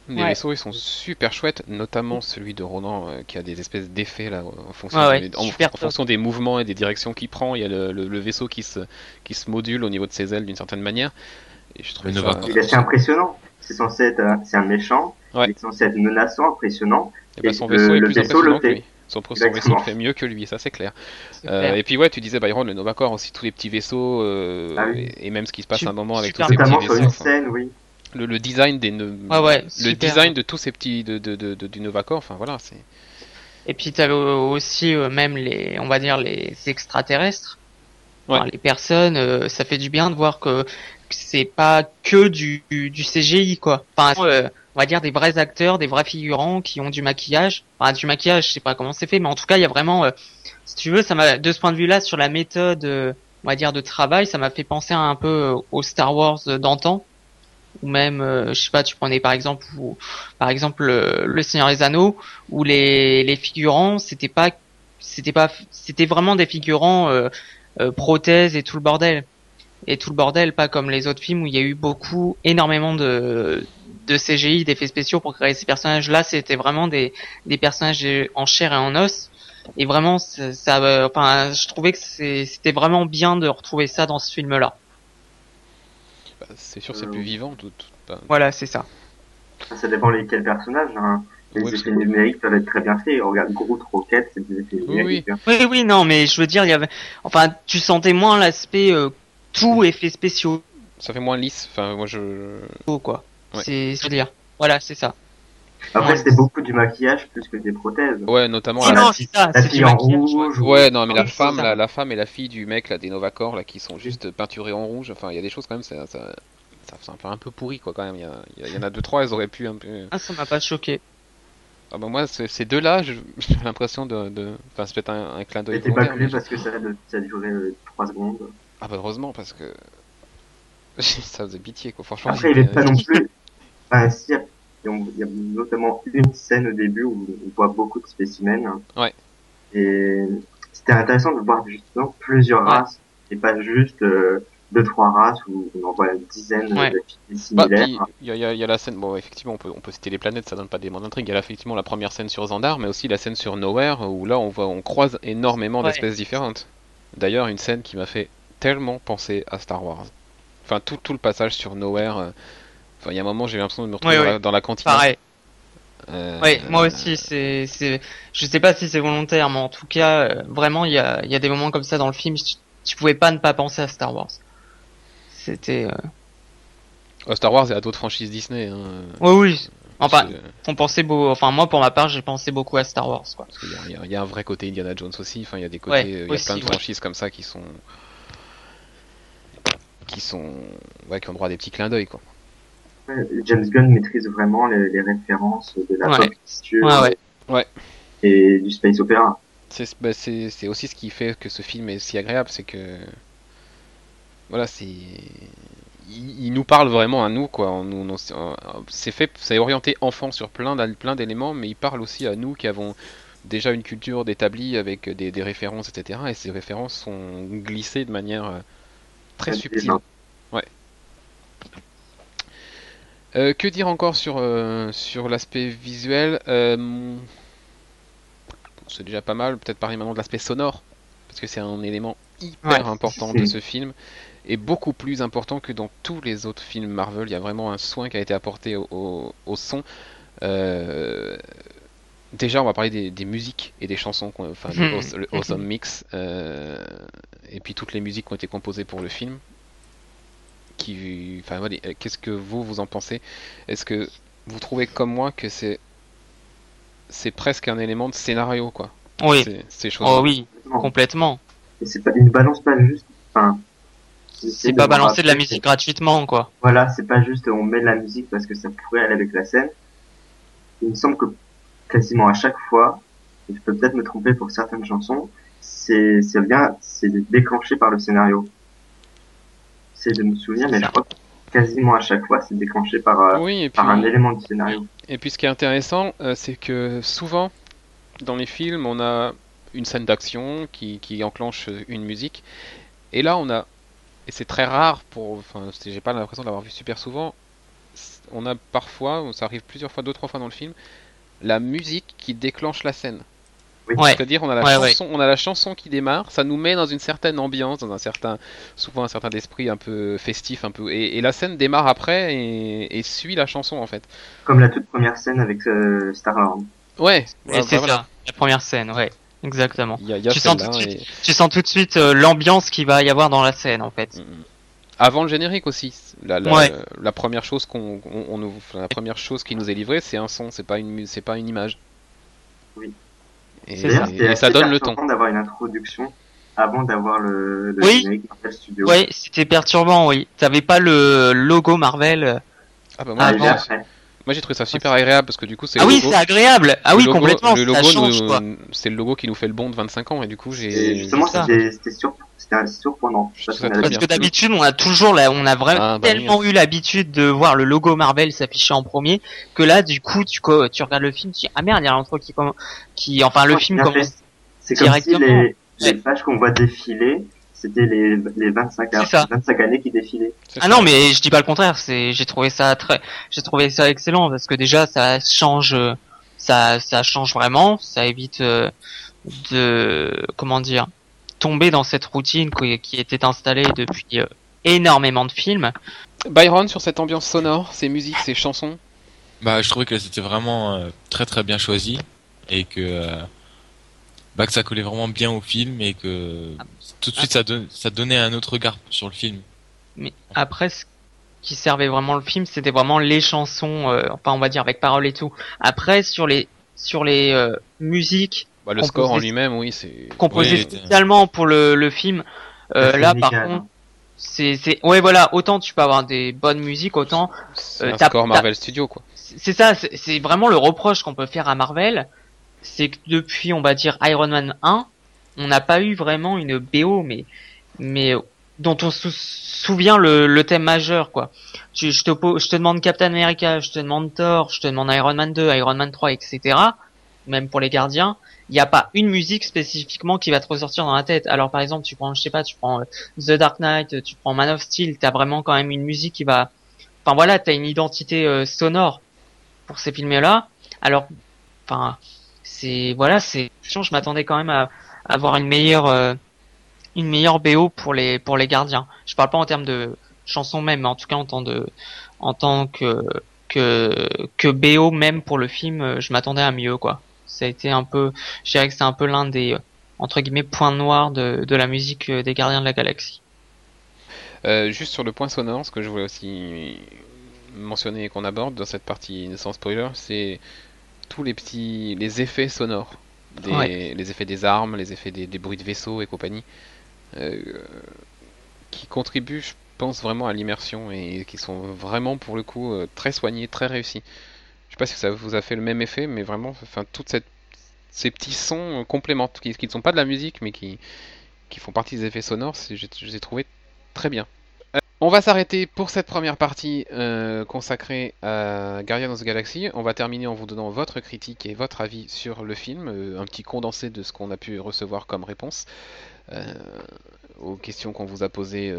Les Ouais. vaisseaux, ils sont super chouettes, notamment celui de Ronan, euh, qui a des espèces d'effets là, en fonction, ouais, des, en, super en top. fonction des mouvements et des directions qu'il prend. Il y a le, le- le vaisseau qui se, qui se module au niveau de ses ailes d'une certaine manière. Et je trouve ça. Il est assez impressionnant. C'est censé être, un- c'est un méchant. Ouais. Il est censé être menaçant, impressionnant. Eh ben, et son le- vaisseau est plus vaisseau impressionnant que lui. Son, son vaisseau le fait mieux que lui, ça c'est clair. c'est Euh, clair. et puis ouais, tu disais Byron, le Novacor aussi, tous les petits vaisseaux, euh, Ah oui. et, et même ce qui se passe à un moment avec tous ces petits Notamment sur vaisseaux. une scène, oui. Le, le design des ne- Ouais, ouais, le super. design de tous ces petits de, de, de, de- du Novacor, enfin voilà, c'est Et puis t'avais aussi euh, même les, on va dire les extraterrestres, Ouais. Enfin, les personnes. euh, ça fait du bien de voir que, que c'est pas que du, du, CGI quoi. Enfin, euh, on va dire des vrais acteurs, des vrais figurants qui ont du maquillage. Enfin, du maquillage, je sais pas comment c'est fait, mais en tout cas, il y a vraiment, si tu veux, ça m'a, de ce point de vue-là, sur la méthode, on va dire de travail, ça m'a fait penser un peu euh, au Star Wars d'antan. Ou même, euh, je sais pas, tu prenais par exemple, ou, par exemple euh, le Seigneur des Anneaux, où les, les figurants, c'était pas, c'était pas, c'était vraiment des figurants euh, euh, prothèses et tout le bordel. Et tout le bordel, pas comme les autres films où il y a eu beaucoup, énormément de, de CGI, d'effets spéciaux pour créer ces personnages. Là, c'était vraiment des, des personnages en chair et en os. Et vraiment, ça, ça, euh, enfin, je trouvais que c'était vraiment bien de retrouver ça dans ce film-là. Bah, c'est sûr, c'est Euh, plus vivant. Tout, tout- bah, Voilà, c'est ça. Ça dépend lesquels personnages. Hein. Les effets que- numériques peuvent être très bien faits. Regarde Groot Rocket, c'est des effets Oui, numériques. hein. Oui, oui, non, mais je veux dire, il y avait, enfin, tu sentais moins l'aspect euh, tout effets spéciaux, ça fait moins lisse. Enfin, moi je. quoi. Ouais. C'est, c'est dire. Voilà, c'est ça. Après, Ouais. c'était beaucoup du maquillage plus que des prothèses. Ouais, notamment Si, la, non, la c'est fille- ça, la fille en rouge. ou- Ouais, non, mais la femme, la, la femme et la fille du mec là des Novacor là qui sont juste peinturées en rouge. Enfin, il y a des choses quand même, ça, ça, ça c'est un peu un peu pourri quoi quand même. Il y, a- il y a- il y en a deux trois, elles auraient pu un peu. Ah, ça m'a pas choqué. Ah bah moi, ce- ces deux-là, je- j'ai l'impression de, de... enfin, c'est peut-être un, un clin d'œil. C'était pas mais- parce que ça, ça a duré 3 secondes. Ah bah heureusement parce que ça faisait pitié quoi. Franchement. Après, il est pas non plus, Bah, si, il y, a- il y a notamment une scène au début où on voit beaucoup de spécimens. Ouais. Et c'était intéressant de voir justement plusieurs Ouais. races et pas juste euh, deux trois races où on en voit une dizaine Ouais. de Bah, similaires. il y, a- y y la scène, bon, effectivement, on peut, on peut citer les planètes, ça donne pas d'éléments d'intrigue. Il y a effectivement la première scène sur Zandar, mais aussi la scène sur Nowhere, où là, on voit, on croise énormément Ouais. d'espèces différentes. D'ailleurs, une scène qui m'a fait tellement penser à Star Wars. Enfin, tout, tout le passage sur Nowhere. euh, Enfin, il y a un moment, j'ai l'impression de me retrouver dans. La, dans la cantine. Pareil. Euh, Ouais, moi aussi, c'est, c'est, je sais pas si c'est volontaire, mais en tout cas, euh, vraiment, il y a, il y a des moments comme ça dans le film, tu, tu pouvais pas ne pas penser à Star Wars. C'était, euh... euh, Star Wars et à d'autres franchises Disney. Hein, oui, oui. Enfin, on pensait beau, enfin, moi, pour ma part, j'ai pensé beaucoup à Star Wars, quoi. Il y, a- il y a un vrai côté Indiana Jones aussi. Enfin, il y a des côtés, Ouais, il y a aussi, plein de ouais. franchises comme ça qui sont, qui sont, ouais, qui ont droit à des petits clins d'œil, quoi. James Gunn maîtrise vraiment les, les références de la Ouais. pop culture Ouais, ouais. Ouais. et du space opéra. C'est bah, c'est- aussi ce qui fait que ce film est si agréable, c'est que voilà, c'est il, il nous parle vraiment à nous quoi. On nous- on- on- c'est fait, c'est orienté enfant sur plein d'éléments, mais il parle aussi à nous qui avons déjà une culture d'établie avec des, des références, etc. Et ces références sont glissées de manière euh, très Très subtile. Euh, que dire encore sur, euh, sur l'aspect visuel Euh, C'est déjà pas mal, peut-être parler maintenant de l'aspect sonore, parce que c'est un élément hyper Ouais. important de ce film, et beaucoup plus important que dans tous les autres films Marvel. Il y a vraiment un soin qui a été apporté au, au- au son. Déjà, on va parler des, des musiques et des chansons, enfin le. Aws- le Awesome Mix, euh, et puis toutes les musiques qui ont été composées pour le film. Qui, enfin, voilà, euh, qu'est-ce que vous vous en pensez? Est-ce que vous trouvez comme moi que c'est c'est presque un élément de scénario, quoi? Oui. Ces, ces choses. Oh oui, Complètement. Et c'est pas, il ne balance pas juste, enfin, C'est pas balancer de la musique gratuitement, quoi. Voilà, c'est pas juste on met de la musique parce que ça pourrait aller avec la scène. Il me semble que quasiment à chaque fois, et je peux peut-être me tromper pour certaines chansons, c'est c'est bien, c'est déclenché par le scénario. De me souvenir, mais je crois que quasiment à chaque fois, c'est déclenché par, euh, Oui, puis, un élément du scénario. et puis ce qui est intéressant, euh, c'est que souvent, dans les films, on a une scène d'action qui, qui enclenche une musique, et là on a, et c'est très rare pour, enfin, j'ai pas l'impression d'avoir vu super souvent, on a parfois, ça arrive plusieurs fois, deux trois fois dans le film, la musique qui déclenche la scène. Ouais. C'est-à-dire on a la Ouais, ouais. chanson, on a la chanson qui démarre, ça nous met dans une certaine ambiance, dans un certain, souvent un certain esprit un peu festif, un peu, et, et la scène démarre après et, et suit la chanson en fait. Comme la toute première scène avec euh, Star-Lord. Ouais, c'est bah, voilà. ça, la première scène, ouais. Exactement. Il y a, il y a Tu sens tout de et- suite, tu sens tout de suite euh, l'ambiance qu'il va y avoir dans la scène, en fait. Mm, mm. Avant le générique aussi, la, la, Ouais. la première chose qu'on, on, on la première chose qui nous est livrée, c'est un son, c'est pas une, c'est pas une image. Oui. Et, et- ça donne le ton. perturbant d'avoir une introduction avant d'avoir le, le Oui. générique Marvel Studio. Oui, c'était perturbant, oui. T'avais pas le logo Marvel. Ah bah moi, Ah, bon. moi, j'ai trouvé ça super agréable parce que du coup c'est Ah le oui, logo- c'est agréable. Ah le oui, logo- complètement. Le logo, ça change, nous- quoi. c'est le logo qui nous fait le bond de 25 ans et du coup j'ai. justement, ça. c'était c'était sur- c'était assez surprenant. Je Parce que d'habitude, on a toujours là, on a vraiment Ah, bah oui, tellement eu l'habitude de voir le logo Marvel s'afficher en premier que là, du coup, tu, co- tu regardes le film, tu dis ah merde, il y a l'intro qui commence, qui, enfin, le Ouais, film commence. C'est comme si directement. les, les pages qu'on voit défiler, c'était les, les 25, C'est ça. 25 années qui défilaient. Ah non, mais je dis pas le contraire. C'est, j'ai trouvé ça très, j'ai trouvé ça excellent parce que déjà, ça change, euh, ça, ça change vraiment. Ça évite euh, de, comment dire, tomber dans cette routine qui, qui était installée depuis euh, énormément de films. Byron sur cette ambiance sonore, ces musiques, ces chansons. Bah, je trouvais que c'était vraiment euh, très très bien choisi et que euh, bah que ça collait vraiment bien au film et que tout de suite ça donnait un autre regard sur le film. Mais après, ce qui servait vraiment le film, c'était vraiment les chansons, euh, enfin, on va dire avec paroles et tout. Après, sur les, sur les euh, musiques Bah, le Composé- score en lui-même, oui, c'est. composées Oui, spécialement pour le, le film, euh, C'est là, par contre, c'est, c'est, ouais, voilà, autant tu peux avoir des bonnes musiques, autant C'est Euh, un score Marvel Studio, quoi. c'est ça, c'est vraiment le reproche qu'on peut faire à Marvel, c'est que depuis, on va dire Iron Man 1, on n'a pas eu vraiment une BO, mais mais dont on se souvient le, le thème majeur quoi. Je, te je te demande Captain America, je te demande Thor, je te demande Iron Man 2, Iron Man 3, etc. Même pour les gardiens, il n'y a pas une musique spécifiquement qui va te ressortir dans la tête. Alors par exemple, tu prends, je sais pas, tu prends euh, The Dark Knight, euh, tu prends Man of Steel, t'as vraiment quand même une musique qui va, enfin voilà, t'as une identité euh, sonore pour ces films-là. Alors, enfin, c'est voilà, c'est, je m'attendais quand même à avoir une meilleure, euh, une meilleure BO pour les pour les gardiens. Je parle pas en termes de chansons même, mais en tout cas en tant de, en tant que que que BO même pour le film, euh, je m'attendais à mieux quoi. Ça a été un peu, je dirais que c'est un peu l'un des euh, entre guillemets points noirs de de la musique des Gardiens de la Galaxie. Juste sur le point sonore, ce que je voulais aussi mentionner et qu'on aborde dans cette partie sans spoiler, c'est tous les petits les effets sonores, des, Ouais. les effets des armes, les effets des, des bruits de vaisseaux et compagnie, euh, qui contribuent, je pense, vraiment à l'immersion et qui sont vraiment pour le coup euh, très soignés, très réussis. Je sais pas si ça vous a fait le même effet, mais vraiment, enfin, toute cette ces petits sons complémentaires qui, qui ne sont pas de la musique, mais qui, qui font partie des effets sonores, je, je les ai trouvés très bien. On va s'arrêter pour cette première partie euh, consacrée à Guardians of the Galaxy. On va terminer en vous donnant votre critique et votre avis sur le film, euh, un petit condensé de ce qu'on a pu recevoir comme réponse euh, aux questions qu'on vous a posées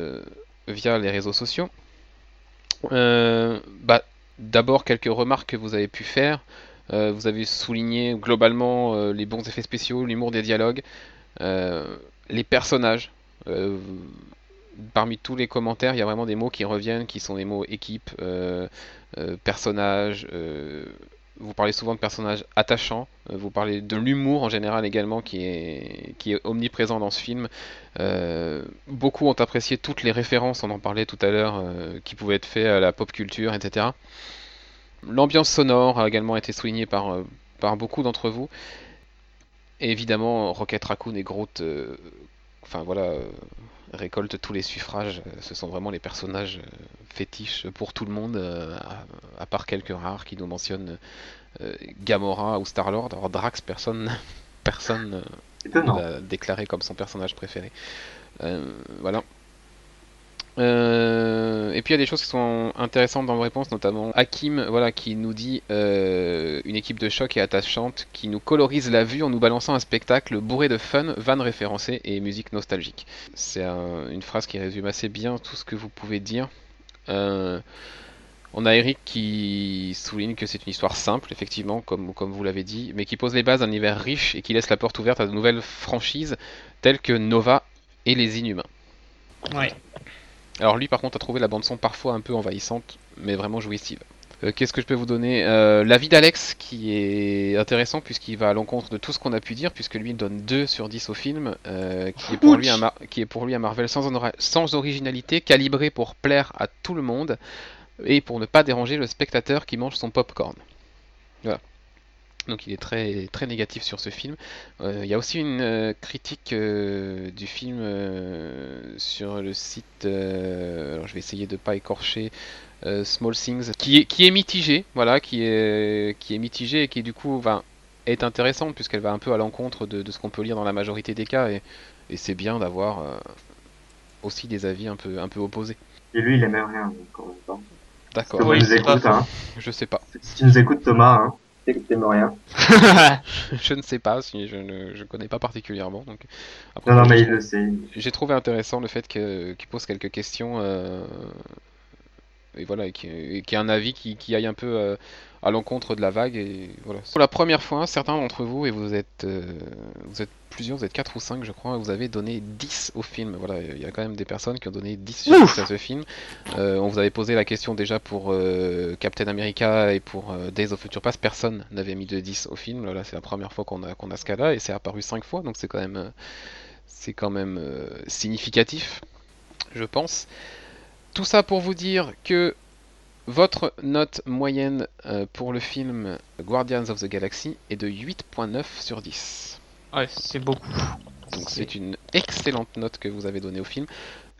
via les réseaux sociaux. Bah, D'abord, quelques remarques que vous avez pu faire. Vous avez souligné globalement les bons effets spéciaux, l'humour des dialogues, les personnages. Parmi tous les commentaires, il y a vraiment des mots qui reviennent, qui sont des mots équipe, euh, euh, personnages. euh, vous parlez souvent de personnages attachants. euh, vous parlez de l'humour en général également, qui est, omniprésent dans ce film. Euh, beaucoup ont apprécié toutes les références, on en parlait tout à l'heure, qui pouvaient être faites à la pop culture, etc. L'ambiance sonore a également été soulignée par, par beaucoup d'entre vous. Évidemment, Rocket Raccoon et Groot, enfin voilà, récoltent tous les suffrages. Euh, Ce sont vraiment les personnages euh, fétiches pour tout le monde, euh, à, à part quelques rares qui nous mentionnent Gamora ou Star-Lord. Alors Drax, personne, personne l'a déclaré comme son personnage préféré. Euh, voilà. Euh, et puis il y a des choses qui sont intéressantes dans vos réponses, notamment Hakim, voilà, qui nous dit euh, une équipe de choc et attachante qui nous colorise la vue en nous balançant un spectacle bourré de fun, vannes référencées et musique nostalgique. C'est un- une phrase qui résume assez bien tout ce que vous pouvez dire. Euh, on a Eric qui souligne que c'est une histoire simple, effectivement, comme, comme vous l'avez dit, mais qui pose les bases d'un univers riche et qui laisse la porte ouverte à de nouvelles franchises telles que Nova et les Inhumains. Ouais. Alors lui par contre a trouvé la bande son parfois un peu envahissante, mais vraiment jouissive. Euh, Qu'est-ce que je peux vous donner? Euh, L'avis d'Alex qui est intéressant puisqu'il va à l'encontre de tout ce qu'on a pu dire, puisque lui il donne 2 sur 10 au film, euh, qui, est pour lui un Mar- qui est pour lui un Marvel sans originalité, calibré pour plaire à tout le monde et pour ne pas déranger le spectateur qui mange son popcorn. Voilà. Donc il est très, très négatif sur ce film. Euh, Il y a aussi une euh, critique euh, du film euh, sur le site, euh, alors je vais essayer de pas écorcher, euh, Small Things, qui est, qui est mitigée, voilà, qui est, qui est mitigée et qui du coup va, est intéressante puisqu'elle va un peu à l'encontre de, de ce qu'on peut lire dans la majorité des cas et, et c'est bien d'avoir euh, aussi des avis un peu, un peu opposés. Et lui, il aimait rien, donc en même temps. D'accord, Oui, il nous c'est pas écoute, hein. je sais pas. Si tu nous écoutes, Thomas, hein, c'est que t'aimes rien. Je ne sais pas, si je ne je connais pas particulièrement. Donc, après, Non, non, mais j'ai- il le sait. j'ai trouvé intéressant le fait qu'il pose quelques questions euh, et voilà, et qu'il et qu'il y ait un avis qui, qui aille un peu euh, à l'encontre de la vague. Et voilà. Pour la première fois, certains d'entre vous, et vous êtes, euh, vous êtes plusieurs, vous êtes 4 ou 5 je crois, vous avez donné 10 au film. Voilà, il y a quand même des personnes qui ont donné 10 sur Ouf. 10 à ce film. Euh, on vous avait posé la question déjà pour euh, Captain America et pour Days of Future Past. Personne n'avait mis de 10 au film. Là, c'est la première fois qu'on a, qu'on a ce cas-là et c'est apparu 5 fois, donc c'est quand même, c'est quand même significatif, je pense. Tout ça pour vous dire que votre note moyenne euh, pour le film Guardians of the Galaxy est de 8.9 sur 10. ouais, c'est beaucoup. Donc c'est une excellente note que vous avez donnée au film.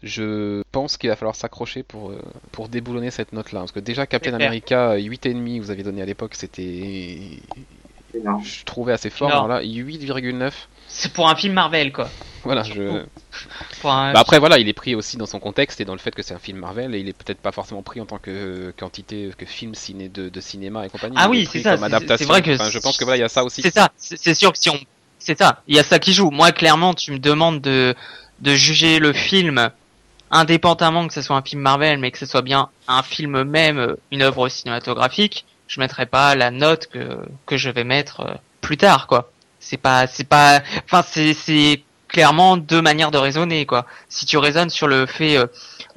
Je pense qu'il va falloir s'accrocher pour, euh, pour déboulonner cette note-là. Parce que déjà Captain. America euh, 8,5 vous avez donné à l'époque, c'était je trouvais assez fort. Non. Alors là, 8,9. C'est pour un film Marvel, quoi. Voilà, je. Bah après voilà, il est pris aussi dans son contexte et dans le fait que c'est un film Marvel et il est peut-être pas forcément pris en tant que quantité que film ciné de, de cinéma et compagnie. Ah oui, c'est ça, Comme c'est- vrai que Enfin, je pense que voilà, il y a ça aussi. C'est ça, c'est sûr que si on, c'est ça, il y a ça qui joue. Moi, clairement, tu me demandes de, de juger le film indépendamment que ce soit un film Marvel, mais que ce soit bien un film même, euh, une œuvre cinématographique, je mettrai pas la note que, que je vais mettre euh, plus tard, quoi. C'est pas, c'est pas, enfin, c'est, c'est clairement deux manières de raisonner, quoi. Si tu raisonnes sur le fait, euh,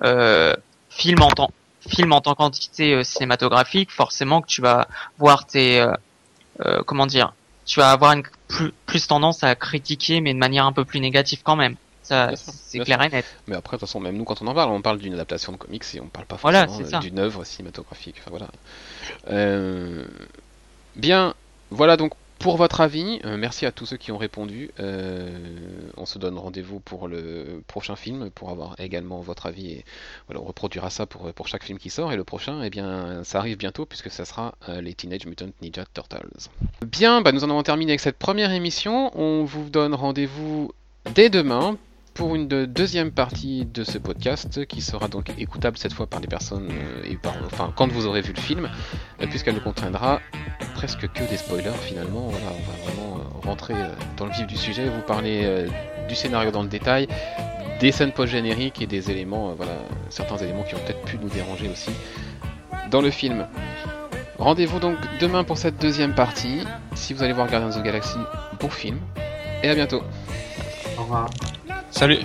euh, film en tant, film en tant qu'entité euh, cinématographique, forcément que tu vas voir tes, euh, euh, comment dire, tu vas avoir une plus, plus tendance à critiquer, mais de manière un peu plus négative quand même. Ça, c'est clair et net. Mais après, de toute façon, même nous, quand on en parle, on parle d'une adaptation de comics et on parle pas forcément d'une œuvre cinématographique. Enfin, voilà. Euh, Bien, voilà donc pour votre avis. Euh, merci à tous ceux qui ont répondu. Euh, on se donne rendez-vous pour le prochain film pour avoir également votre avis. On reproduira ça pour, pour chaque film qui sort. Et le prochain, eh bien, ça arrive bientôt puisque ça sera euh, les Teenage Mutant Ninja Turtles. Bien, bah, nous en avons terminé avec cette première émission. On vous donne rendez-vous dès demain pour une de- deuxième partie de ce podcast qui sera donc écoutable cette fois par les personnes euh, et par enfin quand vous aurez vu le film euh, puisqu'elle ne contiendra presque que des spoilers finalement. Voilà on va vraiment euh, rentrer dans le vif du sujet vous parler du scénario dans le détail des scènes post génériques et des éléments voilà certains éléments qui ont peut-être pu nous déranger aussi dans le film. Rendez-vous donc demain pour cette deuxième partie si vous allez voir Guardians of the Galaxy bon film et à bientôt. Au revoir. Salut.